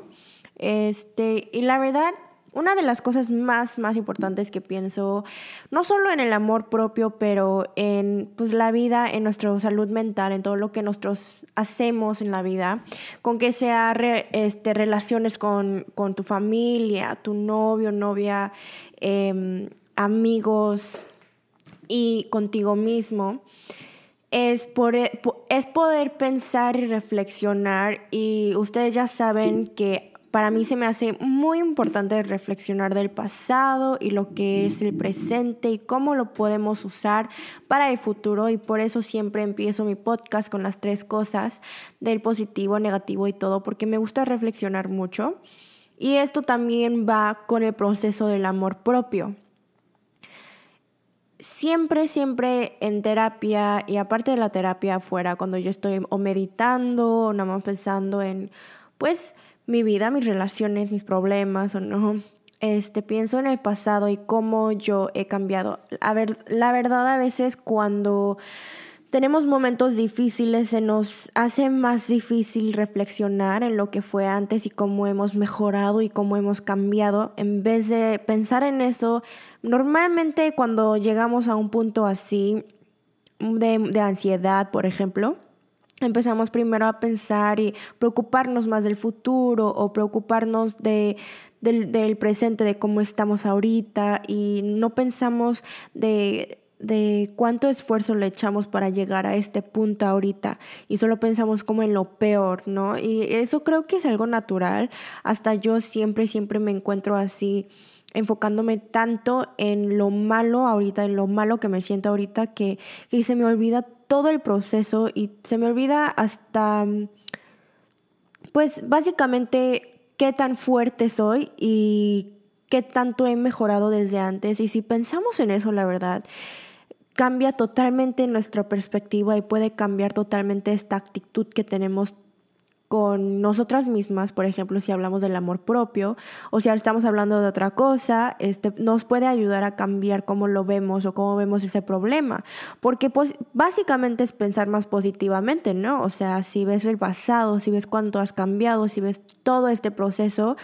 Este, y la verdad, una de las cosas más, más importantes que pienso, no solo en el amor propio, pero en pues, la vida, en nuestra salud mental, en todo lo que nosotros hacemos en la vida, con que sea este, relaciones con, tu familia, tu novio, novia, em, amigos y contigo mismo. Es, por, es poder pensar y reflexionar y ustedes ya saben que para mí se me hace muy importante reflexionar del pasado y lo que es el presente y cómo lo podemos usar para el futuro y por eso siempre empiezo mi podcast con las tres cosas del positivo, negativo y todo, porque me gusta reflexionar mucho. Y esto también va con el proceso del amor propio. Siempre, siempre en terapia y aparte de la terapia afuera, cuando yo estoy o meditando o nada más pensando en, pues, mi vida, mis relaciones, mis problemas o no. Este, pienso en el pasado y cómo yo he cambiado. A ver, la verdad a veces cuando tenemos momentos difíciles se nos hace más difícil reflexionar en lo que fue antes y cómo hemos mejorado y cómo hemos cambiado. En vez de pensar en eso, normalmente cuando llegamos a un punto así de, de ansiedad, por ejemplo, empezamos primero a pensar y preocuparnos más del futuro o preocuparnos de, del, presente, de cómo estamos ahorita y no pensamos de, de cuánto esfuerzo le echamos para llegar a este punto ahorita y solo pensamos como en lo peor, ¿no? Y eso creo que es algo natural. Hasta yo siempre, siempre me encuentro así enfocándome tanto en lo malo ahorita, en lo malo que me siento ahorita, que, que se me olvida todo el proceso y se me olvida hasta, pues básicamente, qué tan fuerte soy y qué tanto he mejorado desde antes. Y si pensamos en eso, la verdad, cambia totalmente nuestra perspectiva y puede cambiar totalmente esta actitud que tenemos con nosotras mismas, por ejemplo, si hablamos del amor propio o si estamos hablando de otra cosa, este, nos puede ayudar a cambiar cómo lo vemos o cómo vemos ese problema. Porque pues, básicamente es pensar más positivamente, ¿no? O sea, si ves el pasado, si ves cuánto has cambiado, si ves todo este proceso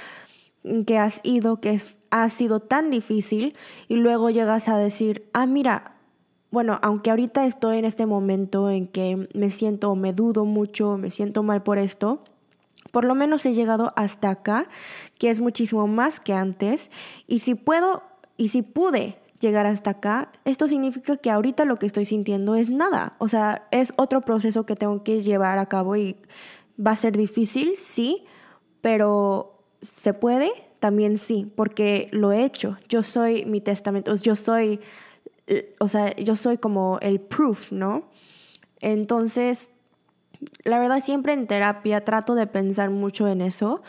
que has ido, que ha sido tan difícil, y luego llegas a decir, ah, mira, bueno, aunque ahorita estoy en este momento en que me siento o me dudo mucho, me siento mal por esto, por lo menos he llegado hasta acá, que es muchísimo más que antes, y si puedo y si pude llegar hasta acá, esto significa que ahorita lo que estoy sintiendo es nada, o sea, es otro proceso que tengo que llevar a cabo y va a ser difícil, sí, pero se puede, también sí, porque lo he hecho, yo soy mi testamento, yo soy o sea, yo soy como el proof, ¿no? Entonces, la verdad siempre en terapia trato de pensar mucho en eso.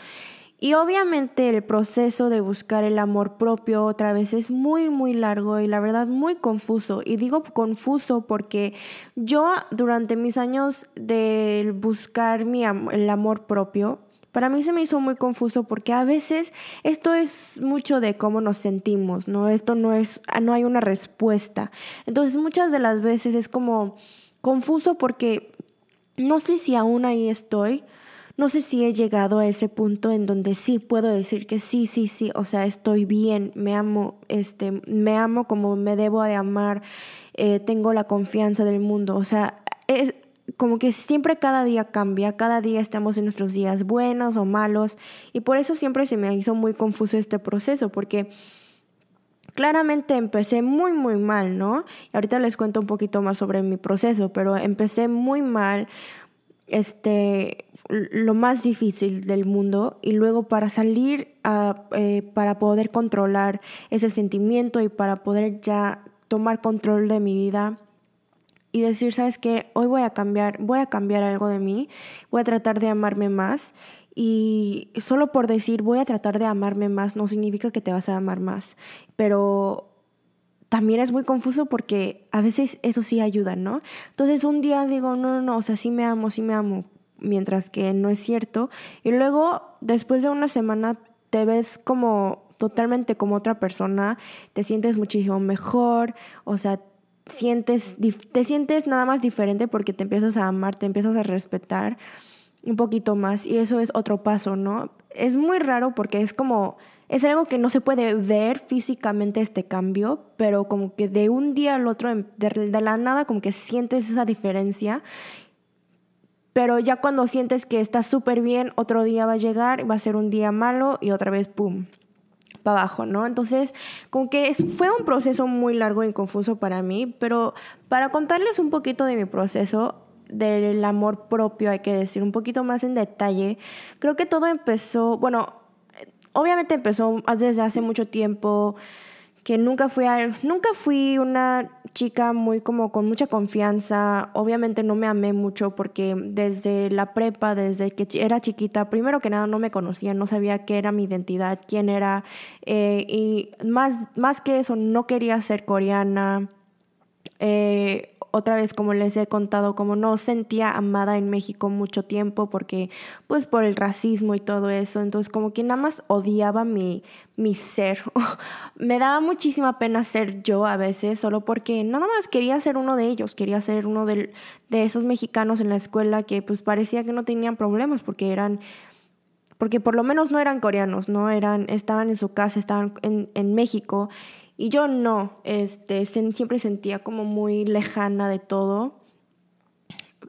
Y obviamente el proceso de buscar el amor propio otra vez es muy, muy largo y la verdad muy confuso. Y digo confuso porque yo durante mis años de buscar mi el amor propio, para mí se me hizo muy confuso porque a veces esto es mucho de cómo nos sentimos, ¿no? Esto no es, no hay una respuesta. Entonces muchas de las veces es como confuso porque no sé si aún ahí estoy, no sé si he llegado a ese punto en donde sí puedo decir que sí, sí, sí, o sea, estoy bien, me amo, este, me amo como me debo de amar, eh, tengo la confianza del mundo, o sea, es, como que siempre cada día cambia, cada día estamos en nuestros días buenos o malos y por eso siempre se me hizo muy confuso este proceso porque claramente empecé muy muy mal, ¿no? Y ahorita les cuento un poquito más sobre mi proceso, pero empecé muy mal, este, lo más difícil del mundo y luego para salir, eh, para poder controlar ese sentimiento y para poder ya tomar control de mi vida y decir, ¿sabes qué? Hoy voy a cambiar, voy a cambiar algo de mí, voy a tratar de amarme más y solo por decir voy a tratar de amarme más no significa que te vas a amar más, pero también es muy confuso porque a veces eso sí ayuda, ¿no? Entonces un día digo, no, no, no, o sea, sí me amo, sí me amo, mientras que no es cierto. Y luego, después de una semana, te ves como totalmente como otra persona, te sientes muchísimo mejor, o sea, sientes, te sientes nada más diferente porque te empiezas a amar, te empiezas a respetar un poquito más y eso es otro paso, ¿no? Es muy raro porque es como, es algo que no se puede ver físicamente este cambio, pero como que de un día al otro, de, de la nada, como que sientes esa diferencia. Pero ya cuando sientes que estás súper bien, otro día va a llegar, va a ser un día malo y otra vez, ¡pum! Para abajo, ¿no? Entonces, como que fue un proceso muy largo y confuso para mí, pero para contarles un poquito de mi proceso, del amor propio, hay que decir, un poquito más en detalle, creo que todo empezó, bueno, obviamente empezó desde hace mucho tiempo, que nunca fui, nunca fui una chica muy como con mucha confianza. Obviamente no me amé mucho porque desde la prepa, desde que era chiquita, primero que nada no me conocía, no sabía qué era mi identidad, quién era. Eh, y más, más que eso, no quería ser coreana. Eh, otra vez, como les he contado, como no sentía amada en México mucho tiempo porque, pues, por el racismo y todo eso. Entonces, como que nada más odiaba mi, mi ser. Me daba muchísima pena ser yo a veces, solo porque nada más quería ser uno de ellos, quería ser uno de, de esos mexicanos en la escuela que, pues, parecía que no tenían problemas porque eran porque por lo menos no eran coreanos, no eran, estaban en su casa, estaban en, en México y yo no, este, siempre sentía como muy lejana de todo.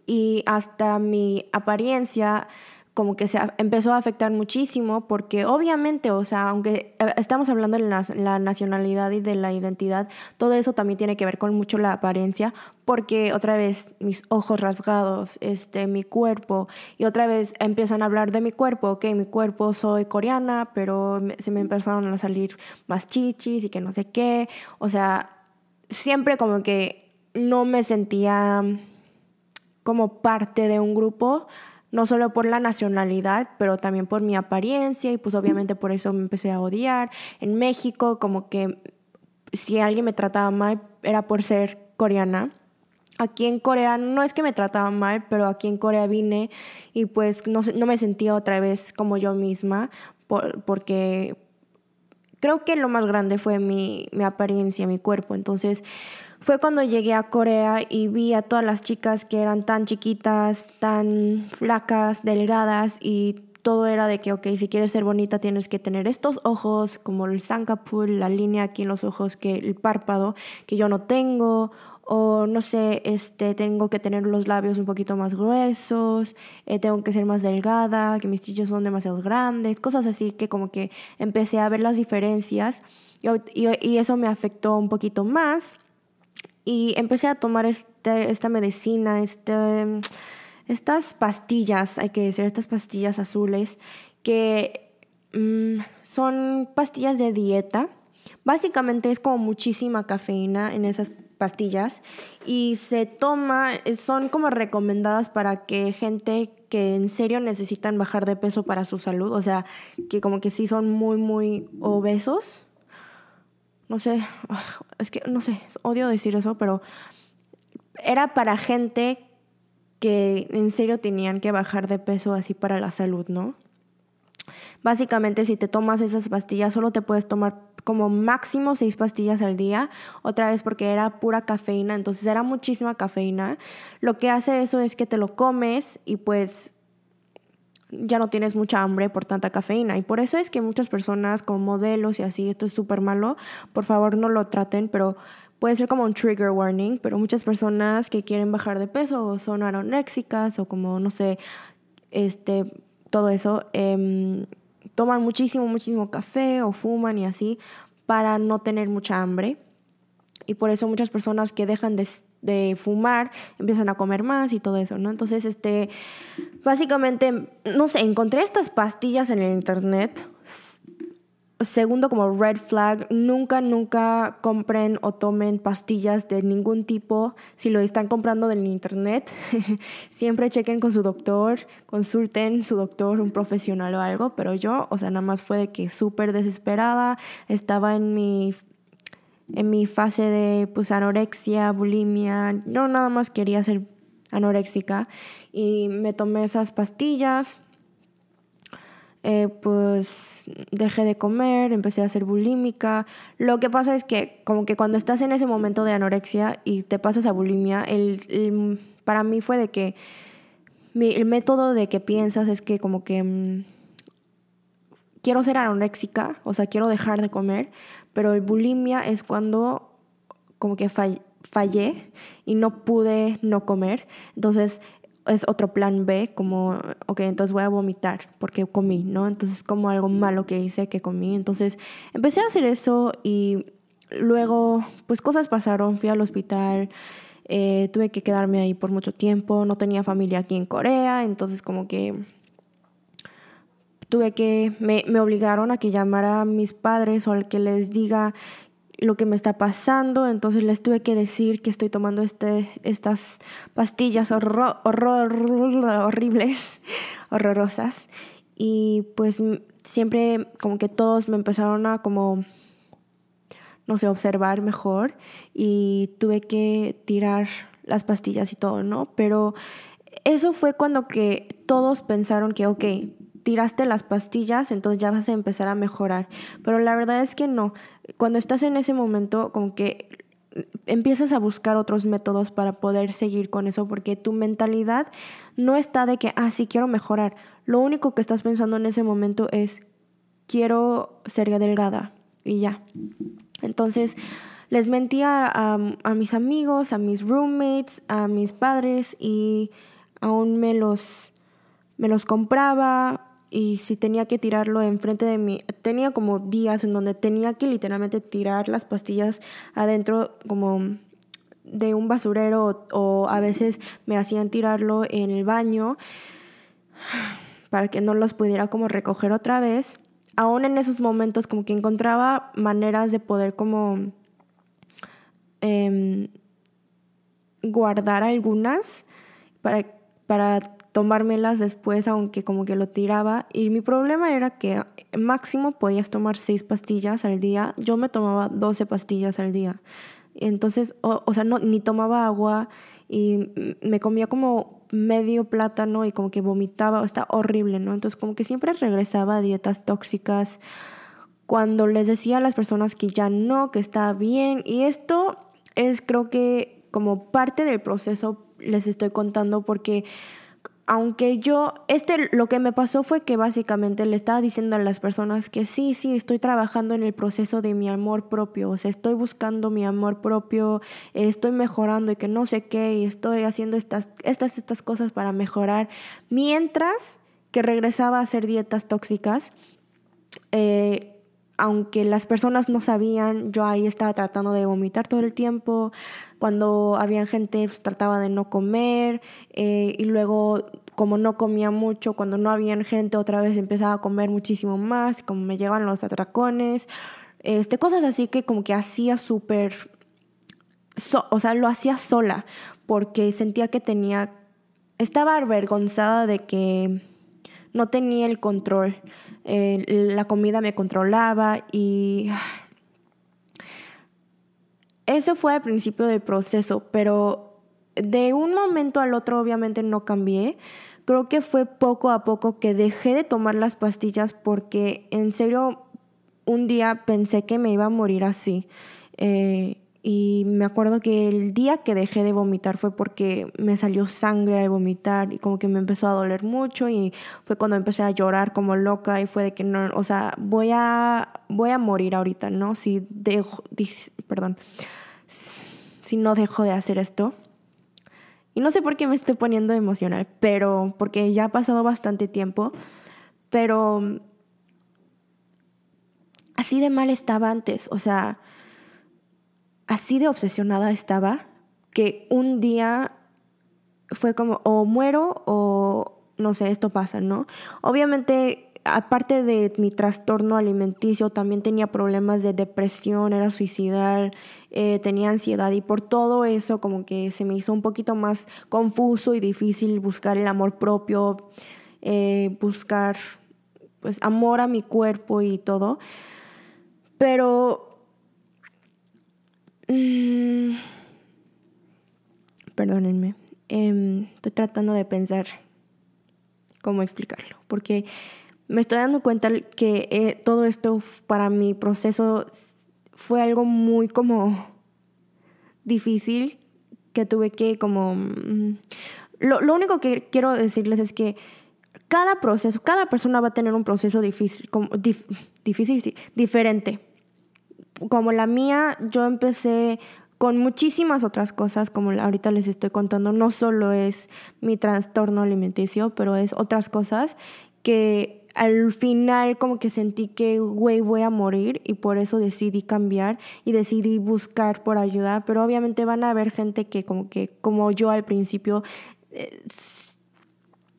Y hasta mi apariencia como que se empezó a afectar muchísimo porque obviamente, o sea, aunque eh, estamos hablando de la, nacionalidad y de la identidad, todo eso también tiene que ver con mucho la apariencia porque otra vez mis ojos rasgados, este, mi cuerpo y otra vez empiezan a hablar de mi cuerpo, ok, mi cuerpo soy coreana, pero se me empezaron a salir más chichis y que no sé qué, o sea, siempre como que no me sentía como parte de un grupo no solo por la nacionalidad, pero también por mi apariencia y pues obviamente por eso me empecé a odiar. En México como que si alguien me trataba mal era por ser coreana. Aquí en Corea no es que me trataba mal, pero aquí en Corea vine y pues no, no me sentía otra vez como yo misma porque creo que lo más grande fue mi, mi apariencia, mi cuerpo. Entonces fue cuando llegué a Corea y vi a todas las chicas que eran tan chiquitas, tan flacas, delgadas y todo era de que, ok, si quieres ser bonita tienes que tener estos ojos, como el Sankapul, la línea aquí en los ojos, que el párpado, que yo no tengo, o no sé, este, tengo que tener los labios un poquito más gruesos, eh, tengo que ser más delgada, que mis chichos son demasiado grandes, cosas así que como que empecé a ver las diferencias y, y eso me afectó un poquito más y empecé a tomar este, esta medicina, este, estas pastillas, hay que decir, estas pastillas azules, que mm, son pastillas de dieta. Básicamente es como muchísima cafeína en esas pastillas y se toma, son como recomendadas para que gente que en serio necesitan bajar de peso para su salud, o sea, que como que sí son muy, muy obesos, no sé, es que no sé, odio decir eso, pero era para gente que en serio tenían que bajar de peso así para la salud, ¿no? Básicamente, si te tomas esas pastillas, solo te puedes tomar como máximo seis pastillas al día, otra vez porque era pura cafeína, entonces era muchísima cafeína. Lo que hace eso es que te lo comes y pues ya no tienes mucha hambre por tanta cafeína. Y por eso es que muchas personas como modelos y así, esto es súper malo, por favor no lo traten, pero puede ser como un trigger warning, pero muchas personas que quieren bajar de peso o son anoréxicas o como, no sé, este, todo eso, em, toman muchísimo, muchísimo café o fuman y así para no tener mucha hambre. Y por eso muchas personas que dejan de de fumar, empiezan a comer más y todo eso, ¿no? Entonces, este, básicamente, no sé, encontré estas pastillas en el internet. Segundo, como red flag, nunca, nunca compren o tomen pastillas de ningún tipo si lo están comprando en internet. Siempre chequen con su doctor, consulten su doctor, un profesional o algo, pero yo, o sea, nada más fue de que súper desesperada, estaba en mi en mi fase de pues anorexia, bulimia, no nada más quería ser anoréxica y me tomé esas pastillas. eh, pues dejé de comer, empecé a ser bulímica. Lo que pasa es que como que cuando estás en ese momento de anorexia y te pasas a bulimia, el, para mí fue de que el método de que piensas es que como que mm, quiero ser anoréxica, o sea, quiero dejar de comer, pero el bulimia es cuando como que fallé y no pude no comer. Entonces es otro plan B, como, ok, entonces voy a vomitar porque comí, ¿no? Entonces como algo malo que hice que comí. Entonces empecé a hacer eso y luego pues cosas pasaron, fui al hospital, eh, tuve que quedarme ahí por mucho tiempo, no tenía familia aquí en Corea, entonces como que tuve que, me, obligaron a que llamara a mis padres o al que les diga lo que me está pasando, entonces les tuve que decir que estoy tomando este, estas pastillas horror, horribles, horrorosas. Y pues siempre como que todos me empezaron a como, no sé, observar mejor y tuve que tirar las pastillas y todo, ¿no? Pero eso fue cuando que todos pensaron que, ok, tiraste las pastillas, entonces ya vas a empezar a mejorar. Pero la verdad es que no. Cuando estás en ese momento, como que empiezas a buscar otros métodos para poder seguir con eso, porque tu mentalidad no está de que, ah, sí, quiero mejorar. Lo único que estás pensando en ese momento es, quiero ser delgada y ya. Entonces, les mentía a, a mis amigos, a mis roommates, a mis padres y aún me los, me los compraba y si tenía que tirarlo enfrente de mí, tenía como días en donde tenía que literalmente tirar las pastillas adentro como de un basurero o, a veces me hacían tirarlo en el baño para que no los pudiera como recoger otra vez. Aún en esos momentos como que encontraba maneras de poder como em, guardar algunas para, para tomármelas después, aunque como que lo tiraba. Y mi problema era que máximo podías tomar seis pastillas al día. Yo me tomaba 12 pastillas al día. Entonces, o, sea, no, ni tomaba agua y me comía como medio plátano y como que vomitaba, está horrible, ¿no? Entonces como que siempre regresaba a dietas tóxicas cuando les decía a las personas que ya no, que está bien. Y esto es creo que como parte del proceso les estoy contando porque aunque yo, este, lo que me pasó fue que básicamente le estaba diciendo a las personas que sí, sí, estoy trabajando en el proceso de mi amor propio, o sea, estoy buscando mi amor propio, estoy mejorando y que no sé qué, y estoy haciendo estas, estas, estas cosas para mejorar, mientras que regresaba a hacer dietas tóxicas. Eh, aunque las personas no sabían, yo ahí estaba tratando de vomitar todo el tiempo. Cuando había gente, pues, trataba de no comer. Eh, y luego, como no comía mucho, cuando no había gente, otra vez empezaba a comer muchísimo más. Como me llegaban los atracones. Este, cosas así que como que hacía súper... o sea, lo hacía sola. Porque sentía que tenía... Estaba avergonzada de que no tenía el control. Eh, la comida me controlaba y eso fue al principio del proceso, pero de un momento al otro obviamente no cambié. Creo que fue poco a poco que dejé de tomar las pastillas porque en serio un día pensé que me iba a morir así. Eh, y me acuerdo que el día que dejé de vomitar fue porque me salió sangre al vomitar y como que me empezó a doler mucho y fue cuando empecé a llorar como loca y fue de que no, o sea, voy a, voy a morir ahorita, ¿no? Si dejo, perdón, si no dejo de hacer esto. Y no sé por qué me estoy poniendo emocional, pero porque ya ha pasado bastante tiempo, pero así de mal estaba antes, o sea, así de obsesionada estaba que un día fue como o muero o no sé, esto pasa, ¿no? Obviamente, aparte de mi trastorno alimenticio, también tenía problemas de depresión, era suicidal, eh, tenía ansiedad y por todo eso como que se me hizo un poquito más confuso y difícil buscar el amor propio, eh, buscar pues amor a mi cuerpo y todo. Pero Mm. perdónenme. Em, estoy tratando de pensar cómo explicarlo. Porque me estoy dando cuenta que eh, todo esto para mi proceso fue algo muy como difícil que tuve que como... Mm, lo, lo único que quiero decirles es que cada proceso, cada persona va a tener un proceso difícil, difícil, sí, diferente. Como la mía, yo empecé con muchísimas otras cosas, como ahorita les estoy contando, no solo es mi trastorno alimenticio, pero es otras cosas que al final como que sentí que, güey, voy a morir y por eso decidí cambiar y decidí buscar por ayuda, pero obviamente van a haber gente que como que, como yo al principio, eh,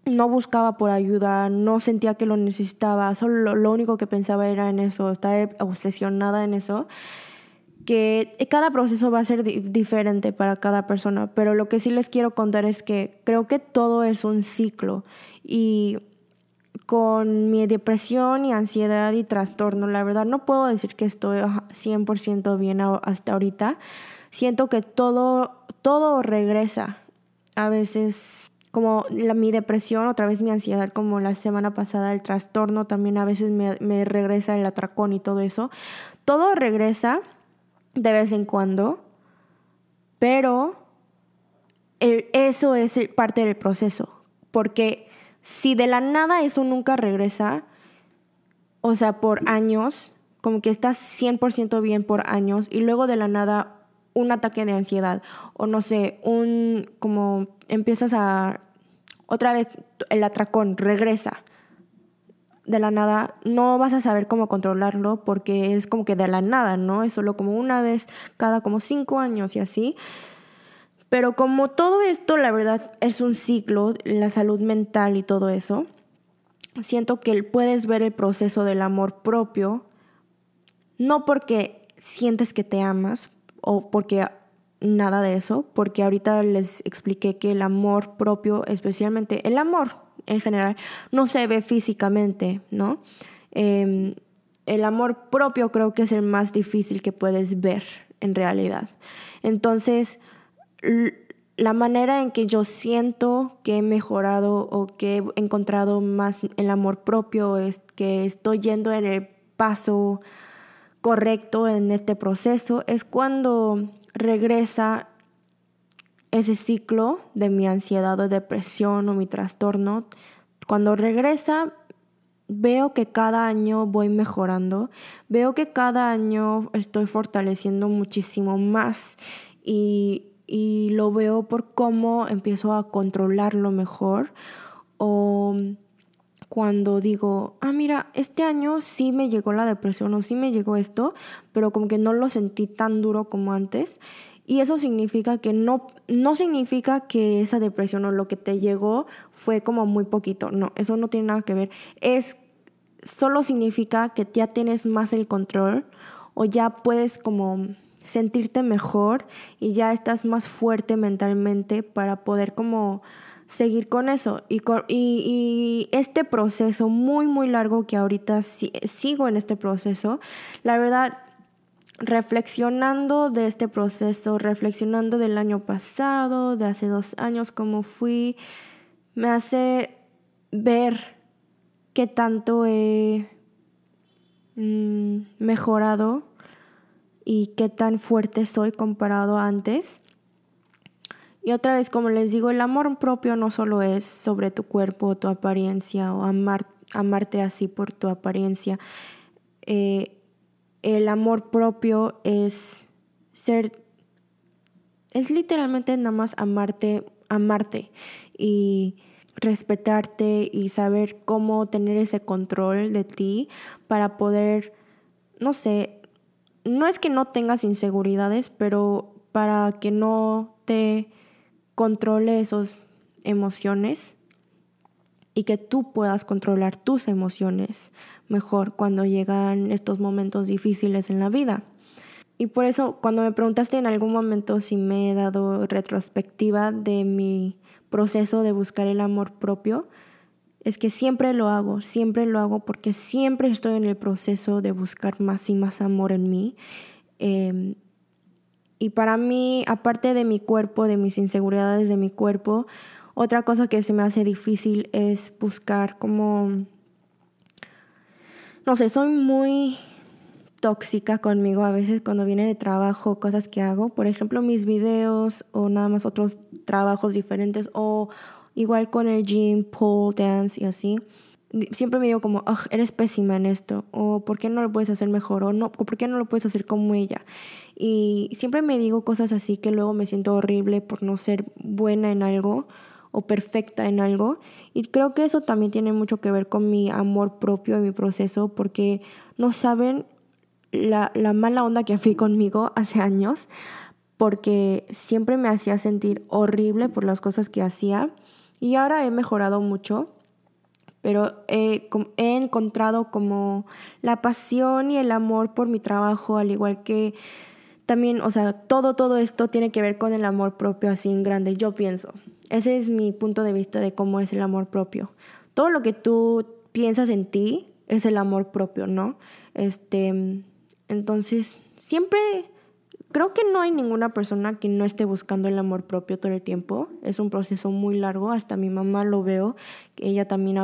no buscaba por ayuda, no sentía que lo necesitaba, solo lo, único que pensaba era en eso, estaba obsesionada en eso que cada proceso va a ser diferente para cada persona, pero lo que sí les quiero contar es que creo que todo es un ciclo y con mi depresión y ansiedad y trastorno, la verdad no puedo decir que estoy 100% bien hasta ahorita. Siento que todo, todo regresa. A veces como mi depresión, otra vez mi ansiedad, como la semana pasada, el trastorno también a veces me, me regresa el atracón y todo eso. Todo regresa de vez en cuando, pero eso es parte del proceso, porque si de la nada eso nunca regresa, o sea, por años, como que estás 100% bien por años y luego de la nada un ataque de ansiedad o no sé, un como empiezas a otra vez el atracón regresa de la nada, no vas a saber cómo controlarlo porque es como que de la nada, ¿no? Es solo como una vez cada como cinco años y así. Pero como todo esto, la verdad, es un ciclo, la salud mental y todo eso, siento que puedes ver el proceso del amor propio, no porque sientes que te amas o porque nada de eso, porque ahorita les expliqué que el amor propio, especialmente el amor en general, no se ve físicamente, ¿no? Em, el amor propio creo que es el más difícil que puedes ver en realidad. Entonces, la manera en que yo siento que he mejorado o que he encontrado más el amor propio es que estoy yendo en el paso correcto en este proceso es cuando regresa ese ciclo de mi ansiedad o depresión o mi trastorno. Cuando regresa, veo que cada año voy mejorando, veo que cada año estoy fortaleciendo muchísimo más y, y lo veo por cómo empiezo a controlarlo mejor cuando digo, ah, mira, este año sí me llegó la depresión o sí me llegó esto, pero como que no lo sentí tan duro como antes. Y eso significa que no, no significa que esa depresión o lo que te llegó fue como muy poquito. No, eso no tiene nada que ver. Es solo significa que ya tienes más el control o ya puedes como sentirte mejor y ya estás más fuerte mentalmente para poder como seguir con eso. Y, y, este proceso muy, muy largo que ahorita sigo en este proceso, la verdad, reflexionando de este proceso, reflexionando del año pasado, de hace dos años, cómo fui, me hace ver qué tanto he mm, mejorado y qué tan fuerte soy comparado a antes. Y otra vez, como les digo, el amor propio no solo es sobre tu cuerpo, tu apariencia o amar, amarte así por tu apariencia. Eh, el amor propio es ser, es literalmente nada más amarte, amarte y respetarte y saber cómo tener ese control de ti para poder, no sé, no es que no tengas inseguridades, pero para que no te controle esas emociones y que tú puedas controlar tus emociones mejor cuando llegan estos momentos difíciles en la vida. Y por eso cuando me preguntaste en algún momento si me he dado retrospectiva de mi proceso de buscar el amor propio, es que siempre lo hago, siempre lo hago porque siempre estoy en el proceso de buscar más y más amor en mí. Em, y para mí, aparte de mi cuerpo, de mis inseguridades de mi cuerpo, otra cosa que se me hace difícil es buscar como no sé, soy muy tóxica conmigo a veces cuando viene de trabajo, cosas que hago, por ejemplo mis videos o nada más otros trabajos diferentes o igual con el gym, pole dance y así. Siempre me digo como, eres pésima en esto, o ¿por qué no lo puedes hacer mejor? O no, ¿por qué no lo puedes hacer como ella? Y siempre me digo cosas así que luego me siento horrible por no ser buena en algo o perfecta en algo. Y creo que eso también tiene mucho que ver con mi amor propio y mi proceso, porque no saben la, la mala onda que fui conmigo hace años, porque siempre me hacía sentir horrible por las cosas que hacía. Y ahora he mejorado mucho, pero he, he, encontrado como la pasión y el amor por mi trabajo, al igual que también, o sea, todo, todo esto tiene que ver con el amor propio así en grande, yo pienso. Ese es mi punto de vista de cómo es el amor propio. Todo lo que tú piensas en ti es el amor propio, ¿no? Este, entonces, siempre creo que no hay ninguna persona que no esté buscando el amor propio todo el tiempo. Es un proceso muy largo, hasta mi mamá lo veo, ella también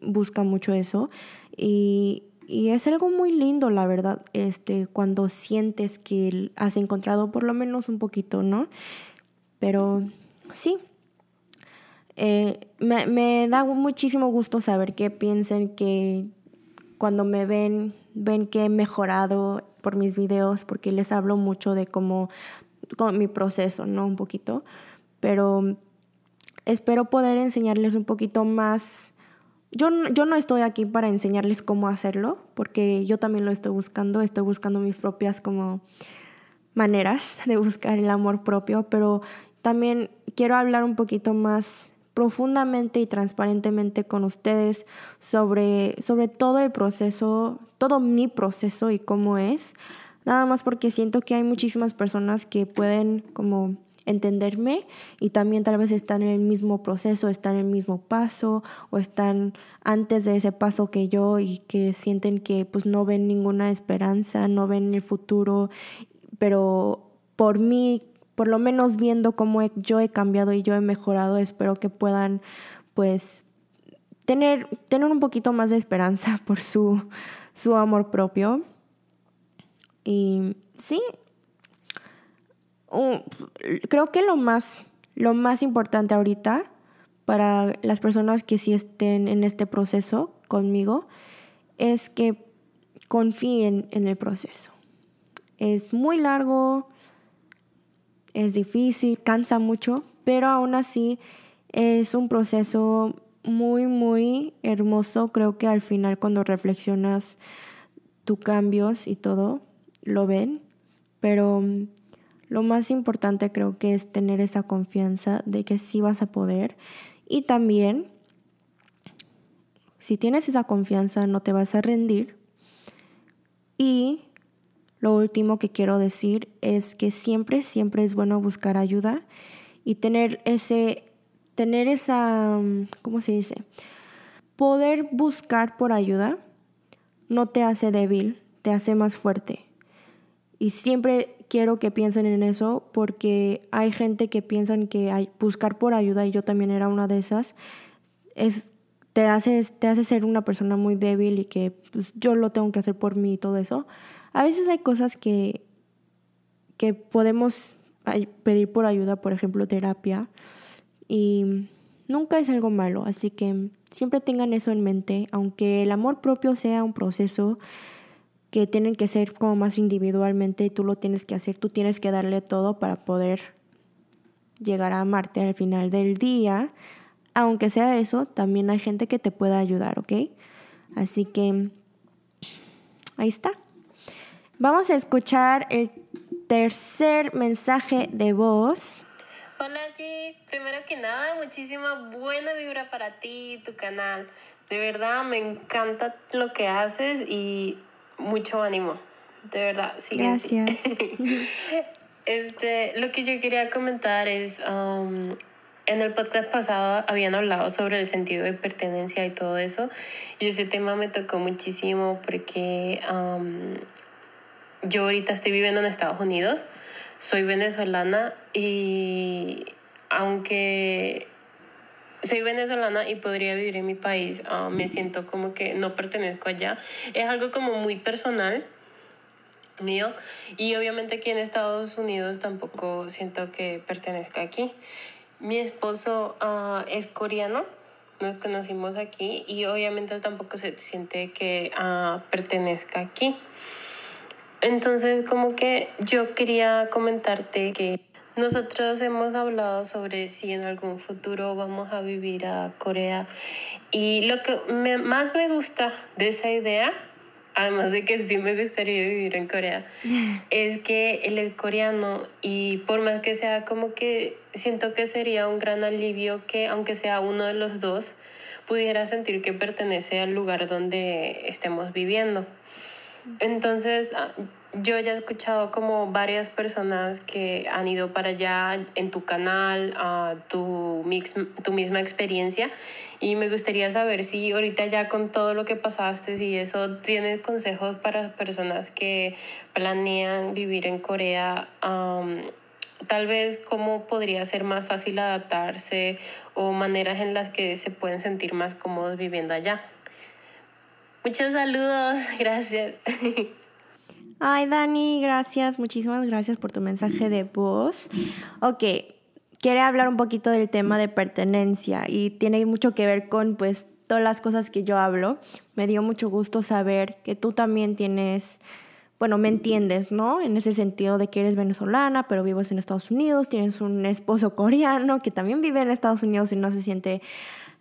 busca mucho eso. Y, y es algo muy lindo, la verdad, este, cuando sientes que has encontrado por lo menos un poquito, ¿no? Pero sí, eh, me, me, da muchísimo gusto saber que piensen que cuando me ven, ven que he mejorado por mis videos, porque les hablo mucho de cómo, mi proceso, ¿no? Un poquito. Pero espero poder enseñarles un poquito más. Yo, yo no estoy aquí para enseñarles cómo hacerlo, porque yo también lo estoy buscando, estoy buscando mis propias como maneras de buscar el amor propio, pero también quiero hablar un poquito más profundamente y transparentemente con ustedes sobre, sobre todo el proceso, todo mi proceso y cómo es. Nada más porque siento que hay muchísimas personas que pueden como entenderme y también tal vez están en el mismo proceso, están en el mismo paso o están antes de ese paso que yo y que sienten que pues no ven ninguna esperanza, no ven el futuro, pero por mí por lo menos viendo cómo yo he cambiado y yo he mejorado, espero que puedan pues tener, tener un poquito más de esperanza por su, su amor propio. Y sí, creo que lo más, lo más importante ahorita para las personas que sí estén en este proceso conmigo es que confíen en el proceso. Es muy largo, es difícil, cansa mucho, pero aún así es un proceso muy, muy hermoso. Creo que al final cuando reflexionas tus cambios y todo, lo ven, pero lo más importante creo que es tener esa confianza de que sí vas a poder y también si tienes esa confianza no te vas a rendir y lo último que quiero decir es que siempre, siempre es bueno buscar ayuda y tener ese, tener esa, ¿cómo se dice? Poder buscar por ayuda no te hace débil, te hace más fuerte. Y siempre quiero que piensen en eso porque hay gente que piensan que buscar por ayuda, y yo también era una de esas, es, te, hace, te hace ser una persona muy débil y que pues, yo lo tengo que hacer por mí y todo eso. A veces hay cosas que, que podemos pedir por ayuda, por ejemplo, terapia, y nunca es algo malo, así que siempre tengan eso en mente, aunque el amor propio sea un proceso que tienen que ser como más individualmente y tú lo tienes que hacer, tú tienes que darle todo para poder llegar a amarte al final del día. Aunque sea eso, también hay gente que te pueda ayudar, ¿ok? Así que ahí está. Vamos a escuchar el tercer mensaje de voz. Hola G, primero que nada, muchísima buena vibra para ti y tu canal. De verdad, me encanta lo que haces y mucho ánimo. De verdad, Gracias. este, lo que yo quería comentar es, um, en el podcast pasado habían hablado sobre el sentido de pertenencia y todo eso, y ese tema me tocó muchísimo porque um, yo ahorita estoy viviendo en Estados Unidos, soy venezolana y aunque soy venezolana y podría vivir en mi país, ah, me siento como que no pertenezco allá. Es algo como muy personal mío y obviamente aquí en Estados Unidos tampoco siento que pertenezca aquí. Mi esposo uh, es coreano, nos conocimos aquí y obviamente tampoco se siente que uh, pertenezca aquí. Entonces como que yo quería comentarte que nosotros hemos hablado sobre si en algún futuro vamos a vivir a Corea y lo que más me gusta de esa idea, además de que sí me gustaría vivir en Corea, es que él es coreano y por más que sea como que siento que sería un gran alivio que aunque sea uno de los dos, pudiera sentir que pertenece al lugar donde estemos viviendo. Entonces, ah, yo ya he escuchado como varias personas que han ido para allá en tu canal, a tu, mix, tu misma experiencia y me gustaría saber si ahorita ya con todo lo que pasaste, si eso tienes consejos para personas que planean vivir en Corea, tal vez cómo podría ser más fácil adaptarse o maneras en las que se pueden sentir más cómodos viviendo allá. Muchos saludos, gracias. Ay, Dani, gracias, muchísimas gracias por tu mensaje de voz. Ok, quiere hablar un poquito del tema de pertenencia y tiene mucho que ver con pues todas las cosas que yo hablo. Me dio mucho gusto saber que tú también tienes, bueno, me entiendes, ¿no? En ese sentido de que eres venezolana, pero vives en Estados Unidos, tienes un esposo coreano que también vive en Estados Unidos y no se siente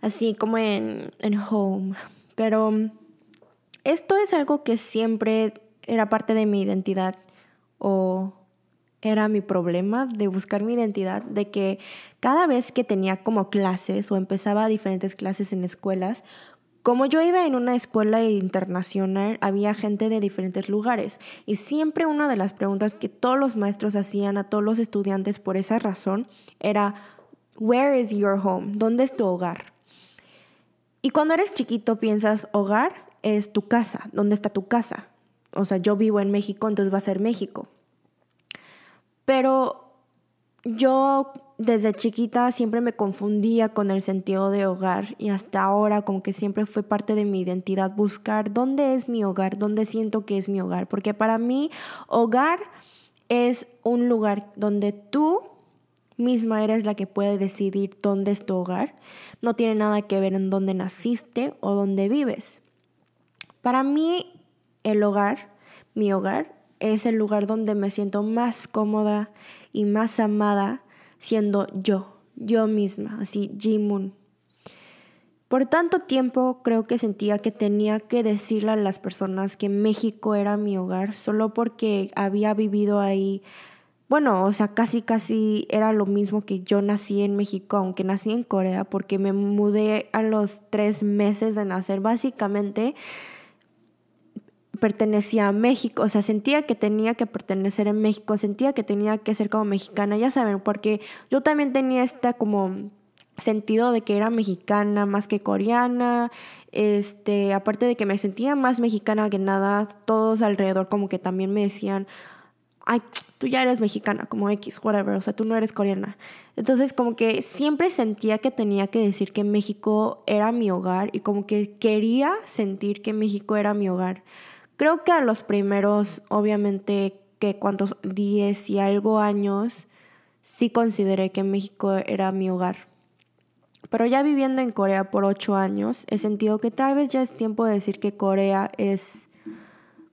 así como en, en home. Pero esto es algo que siempre era parte de mi identidad o era mi problema de buscar mi identidad, de que cada vez que tenía como clases o empezaba diferentes clases en escuelas, como yo iba en una escuela internacional, había gente de diferentes lugares y siempre una de las preguntas que todos los maestros hacían a todos los estudiantes por esa razón era, Where is your home? ¿Dónde es tu hogar? Y cuando eres chiquito piensas, hogar es tu casa, ¿dónde está tu casa? O sea, yo vivo en México, entonces va a ser México. Pero yo desde chiquita siempre me confundía con el sentido de hogar y hasta ahora como que siempre fue parte de mi identidad buscar dónde es mi hogar, dónde siento que es mi hogar, porque para mí hogar es un lugar donde tú misma eres la que puede decidir dónde es tu hogar, no tiene nada que ver en dónde naciste o dónde vives. Para mí el hogar, mi hogar, es el lugar donde me siento más cómoda y más amada siendo yo, yo misma, así Jimun. Por tanto tiempo creo que sentía que tenía que decirle a las personas que México era mi hogar solo porque había vivido ahí. Bueno, o sea, casi casi era lo mismo que yo nací en México, aunque nací en Corea, porque me mudé a los tres meses de nacer. Básicamente, pertenecía a México, o sea, sentía que tenía que pertenecer en México, sentía que tenía que ser como mexicana, ya saben, porque yo también tenía este como sentido de que era mexicana más que coreana, este, aparte de que me sentía más mexicana que nada, todos alrededor como que también me decían, ay, tú ya eres mexicana, como X, whatever, o sea, tú no eres coreana. Entonces, como que siempre sentía que tenía que decir que México era mi hogar y como que quería sentir que México era mi hogar. Creo que a los primeros, obviamente, que cuantos 10 y algo años, sí consideré que México era mi hogar. Pero ya viviendo en Corea por 8 años, he sentido que tal vez ya es tiempo de decir que Corea es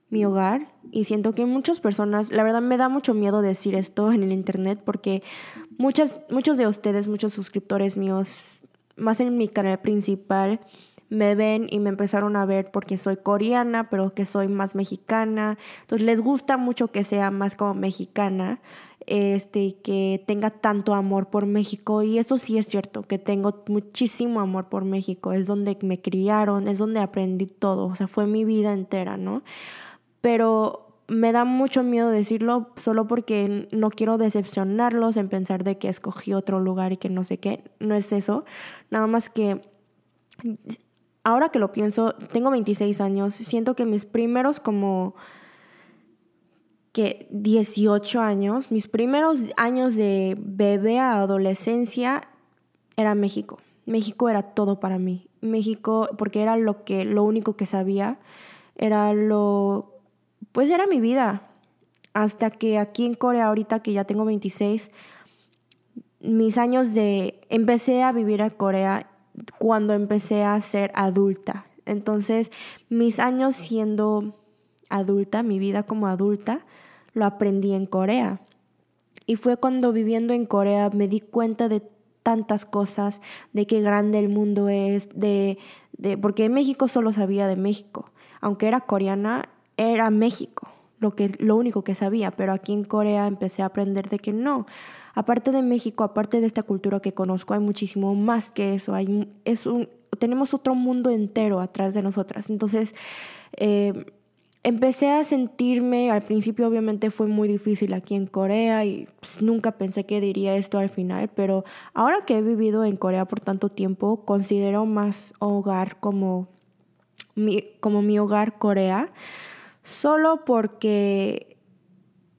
mi hogar. Y siento que muchas personas, la verdad me da mucho miedo decir esto en el internet porque muchas, muchos de ustedes, muchos suscriptores míos, más en mi canal principal, me ven y me empezaron a ver porque soy coreana, pero que soy más mexicana. Entonces les gusta mucho que sea más como mexicana, este, que tenga tanto amor por México. Y eso sí es cierto, que tengo muchísimo amor por México. Es donde me criaron, es donde aprendí todo. O sea, fue mi vida entera, ¿no? Pero me da mucho miedo decirlo solo porque no quiero decepcionarlos en pensar de que escogí otro lugar y que no sé qué. No es eso. Nada más que ahora que lo pienso, tengo 26 años, siento que mis primeros como que 18 años, mis primeros años de bebé a adolescencia era México. México era todo para mí. México, porque era lo que, lo único que sabía, era lo, pues era mi vida. Hasta que aquí en Corea, ahorita que ya tengo 26, mis años de, empecé a vivir en Corea cuando empecé a ser adulta. Entonces, mis años siendo adulta, mi vida como adulta, lo aprendí en Corea. Y fue cuando viviendo en Corea me di cuenta de tantas cosas, de qué grande el mundo es, de, de porque en México solo sabía de México. Aunque era coreana, era México, lo, que, lo único que sabía, pero aquí en Corea empecé a aprender de que no. Aparte de México, aparte de esta cultura que conozco, hay muchísimo más que eso. Hay, es un, tenemos otro mundo entero atrás de nosotras. Entonces, eh, empecé a sentirme, al principio obviamente fue muy difícil aquí en Corea y pues, nunca pensé que diría esto al final, pero ahora que he vivido en Corea por tanto tiempo, considero más hogar como mi, como mi hogar Corea, solo porque,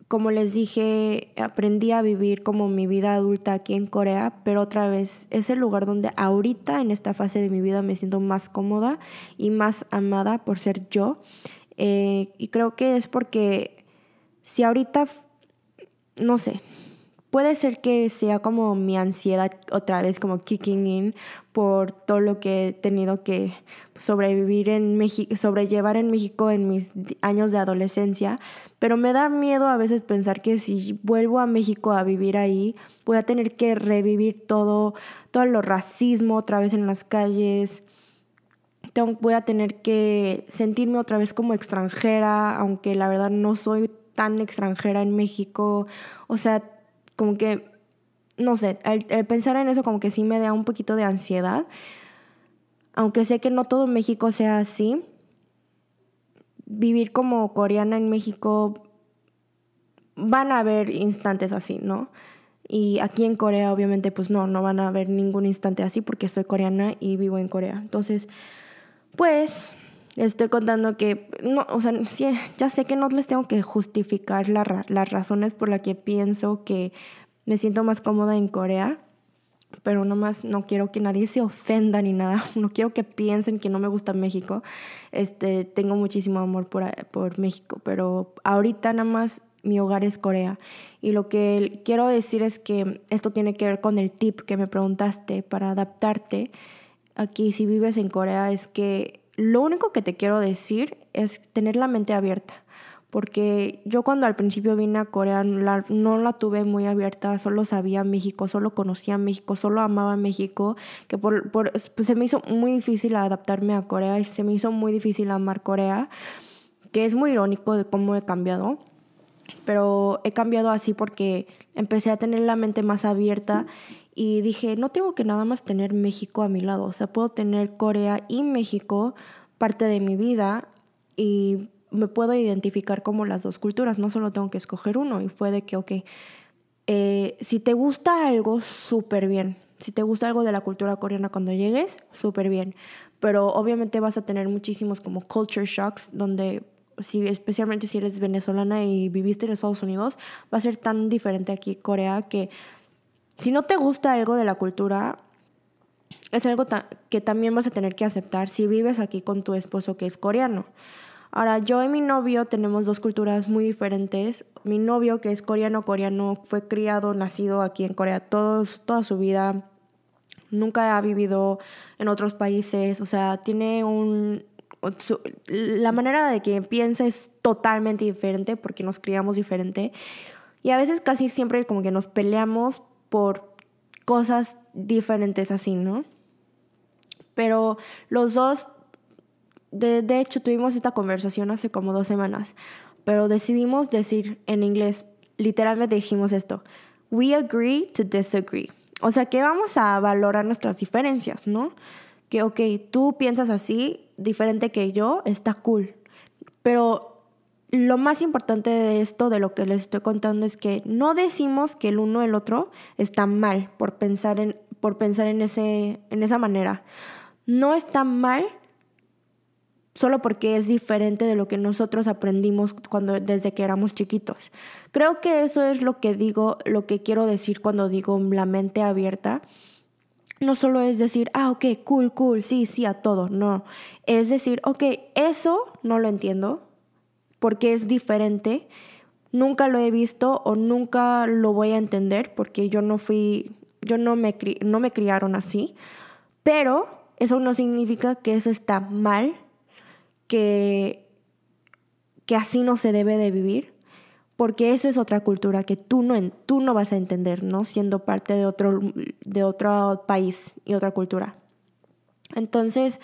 como les dije, aprendí a vivir como mi vida adulta aquí en Corea, pero otra vez es el lugar donde ahorita en esta fase de mi vida me siento más cómoda y más amada por ser yo. Eh, y creo que es porque si ahorita, no sé, puede ser que sea como mi ansiedad otra vez como kicking in por todo lo que he tenido que sobrevivir en México, sobrellevar en México en mis años de adolescencia, pero me da miedo a veces pensar que si vuelvo a México a vivir ahí, voy a tener que revivir todo, todo lo racismo otra vez en las calles, voy a tener que sentirme otra vez como extranjera, aunque la verdad no soy tan extranjera en México. O sea, como que, no sé, el, pensar en eso como que sí me da un poquito de ansiedad. Aunque sé que no todo México sea así. Vivir como coreana en México van a haber instantes así, ¿no? Y aquí en Corea obviamente pues no, no van a haber ningún instante así porque soy coreana y vivo en Corea. Entonces, pues estoy contando que, no, o sea, ya sé que no les tengo que justificar las razones por las que pienso que me siento más cómoda en Corea, pero nomás no quiero que nadie se ofenda ni nada, no quiero que piensen que no me gusta México, este, tengo muchísimo amor por, por México, pero ahorita nada más mi hogar es Corea. Y lo que quiero decir es que esto tiene que ver con el tip que me preguntaste para adaptarte. Aquí si vives en Corea es que lo único que te quiero decir es tener la mente abierta. Porque yo cuando al principio vine a Corea no la tuve muy abierta, solo sabía México, solo conocía México, solo amaba México, que por, por, pues se me hizo muy difícil adaptarme a Corea y se me hizo muy difícil amar Corea, que es muy irónico de cómo he cambiado pero he cambiado así porque empecé a tener la mente más abierta y dije, no tengo que nada más tener México a mi lado, o sea, puedo tener Corea y México parte de mi vida y me puedo identificar como las dos culturas, no solo tengo que escoger uno. Y fue de que, ok, eh, si te gusta algo, súper bien. Si te gusta algo de la cultura coreana cuando llegues, súper bien. Pero obviamente vas a tener muchísimos como culture shocks, donde si, especialmente si eres venezolana y viviste en Estados Unidos, va a ser tan diferente aquí Corea que si no te gusta algo de la cultura, es algo que también vas a tener que aceptar si vives aquí con tu esposo que es coreano. Ahora, yo y mi novio tenemos dos culturas muy diferentes. Mi novio, que es coreano, coreano, fue criado, nacido aquí en Corea todos, toda su vida. Nunca ha vivido en otros países. O sea, tiene un... la manera de que piensa es totalmente diferente porque nos criamos diferente. Y a veces casi siempre como que nos peleamos por cosas diferentes así, ¿no? Pero los dos, de, de, hecho, tuvimos esta conversación hace como dos semanas, pero decidimos decir en inglés, literalmente dijimos esto, we agree to disagree. O sea que vamos a valorar nuestras diferencias, ¿no? Que, ok, tú piensas así, diferente que yo, está cool. Pero lo más importante de esto, de lo que les estoy contando, es que no decimos que el uno el otro está mal por pensar en, por pensar en, ese, en esa manera. No está mal solo porque es diferente de lo que nosotros aprendimos cuando desde que éramos chiquitos. Creo que eso es lo que digo, lo que quiero decir cuando digo la mente abierta. no solo es decir, ah, ok, cool, cool, sí, sí, a todo, no. Es decir, ok, eso no lo entiendo porque es diferente, nunca lo he visto o nunca lo voy a entender porque yo no fui, yo no me, no me criaron así, pero eso no significa que eso está mal, que, que así no se debe de vivir porque eso es otra cultura que tú no, tú no vas a entender, ¿no? Siendo parte de otro, de otro país y otra cultura. Entonces,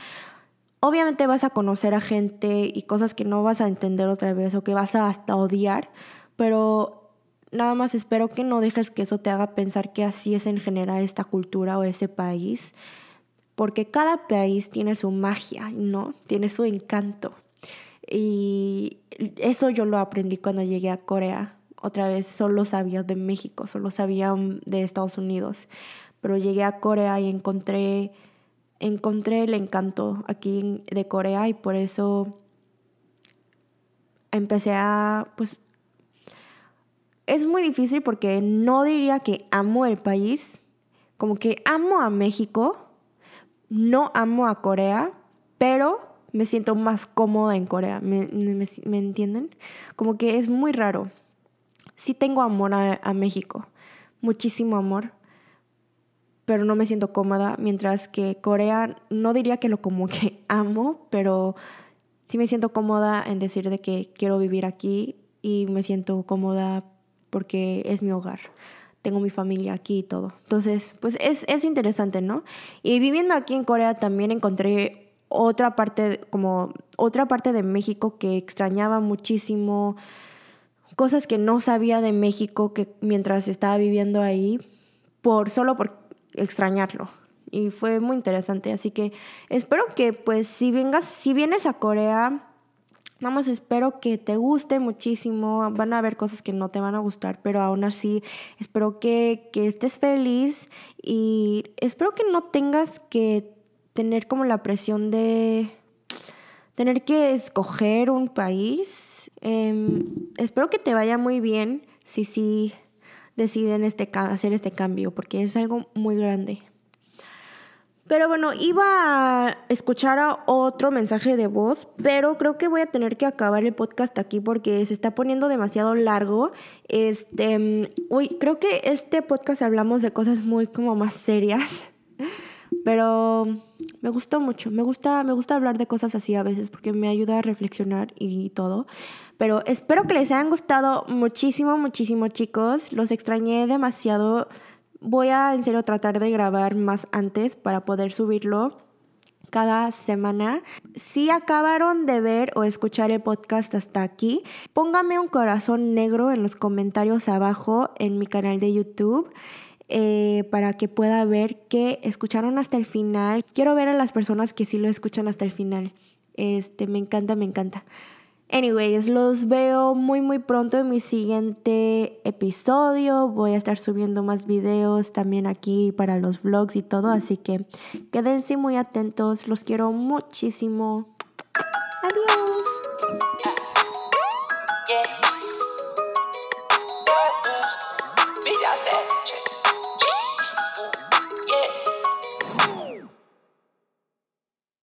obviamente vas a conocer a gente y cosas que no vas a entender otra vez o que vas a hasta odiar, pero nada más espero que no dejes que eso te haga pensar que así es en general esta cultura o ese país, porque cada país tiene su magia, ¿no? Tiene su encanto. Y eso yo lo aprendí cuando llegué a Corea. Otra vez solo sabía de México, solo sabía de Estados Unidos. Pero llegué a Corea y encontré, encontré el encanto aquí de Corea y por eso empecé a, pues, es muy difícil porque no diría que amo el país, como que amo a México, no amo a Corea, pero me siento más cómoda en Corea. ¿Me, entienden? Como que es muy raro. Sí tengo amor a, a, México, muchísimo amor, pero no me siento cómoda, mientras que Corea no diría que lo como que amo, pero sí me siento cómoda en decir de que quiero vivir aquí y me siento cómoda porque es mi hogar. Tengo mi familia aquí y todo. Entonces, pues es, es interesante, ¿no? Y viviendo aquí en Corea también encontré otra parte, como otra parte de México que extrañaba muchísimo, cosas que no sabía de México que mientras estaba viviendo ahí, por solo por extrañarlo. Y fue muy interesante, así que espero que pues si vengas, si vienes a Corea, vamos, espero que te guste muchísimo. Van a haber cosas que no te van a gustar, pero aún así espero que, que estés feliz y espero que no tengas que tener como la presión de tener que escoger un país. Em, espero que te vaya muy bien si sí deciden este, hacer este cambio, porque es algo muy grande. Pero bueno, iba a escuchar otro mensaje de voz, pero creo que voy a tener que acabar el podcast aquí porque se está poniendo demasiado largo. Este, uy, creo que este podcast hablamos de cosas muy como más serias. Pero me gustó mucho, me gusta, me gusta hablar de cosas así a veces porque me ayuda a reflexionar y todo. Pero espero que les hayan gustado muchísimo, muchísimo chicos. Los extrañé demasiado. Voy a en serio tratar de grabar más antes para poder subirlo cada semana. Si acabaron de ver o escuchar el podcast hasta aquí, póngame un corazón negro en los comentarios abajo en mi canal de YouTube. Eh, para que pueda ver que escucharon hasta el final. Quiero ver a las personas que sí lo escuchan hasta el final. Este, me encanta, me encanta. Anyways, los veo muy muy pronto en mi siguiente episodio. Voy a estar subiendo más videos también aquí para los vlogs y todo, así que quédense muy atentos. Los quiero muchísimo.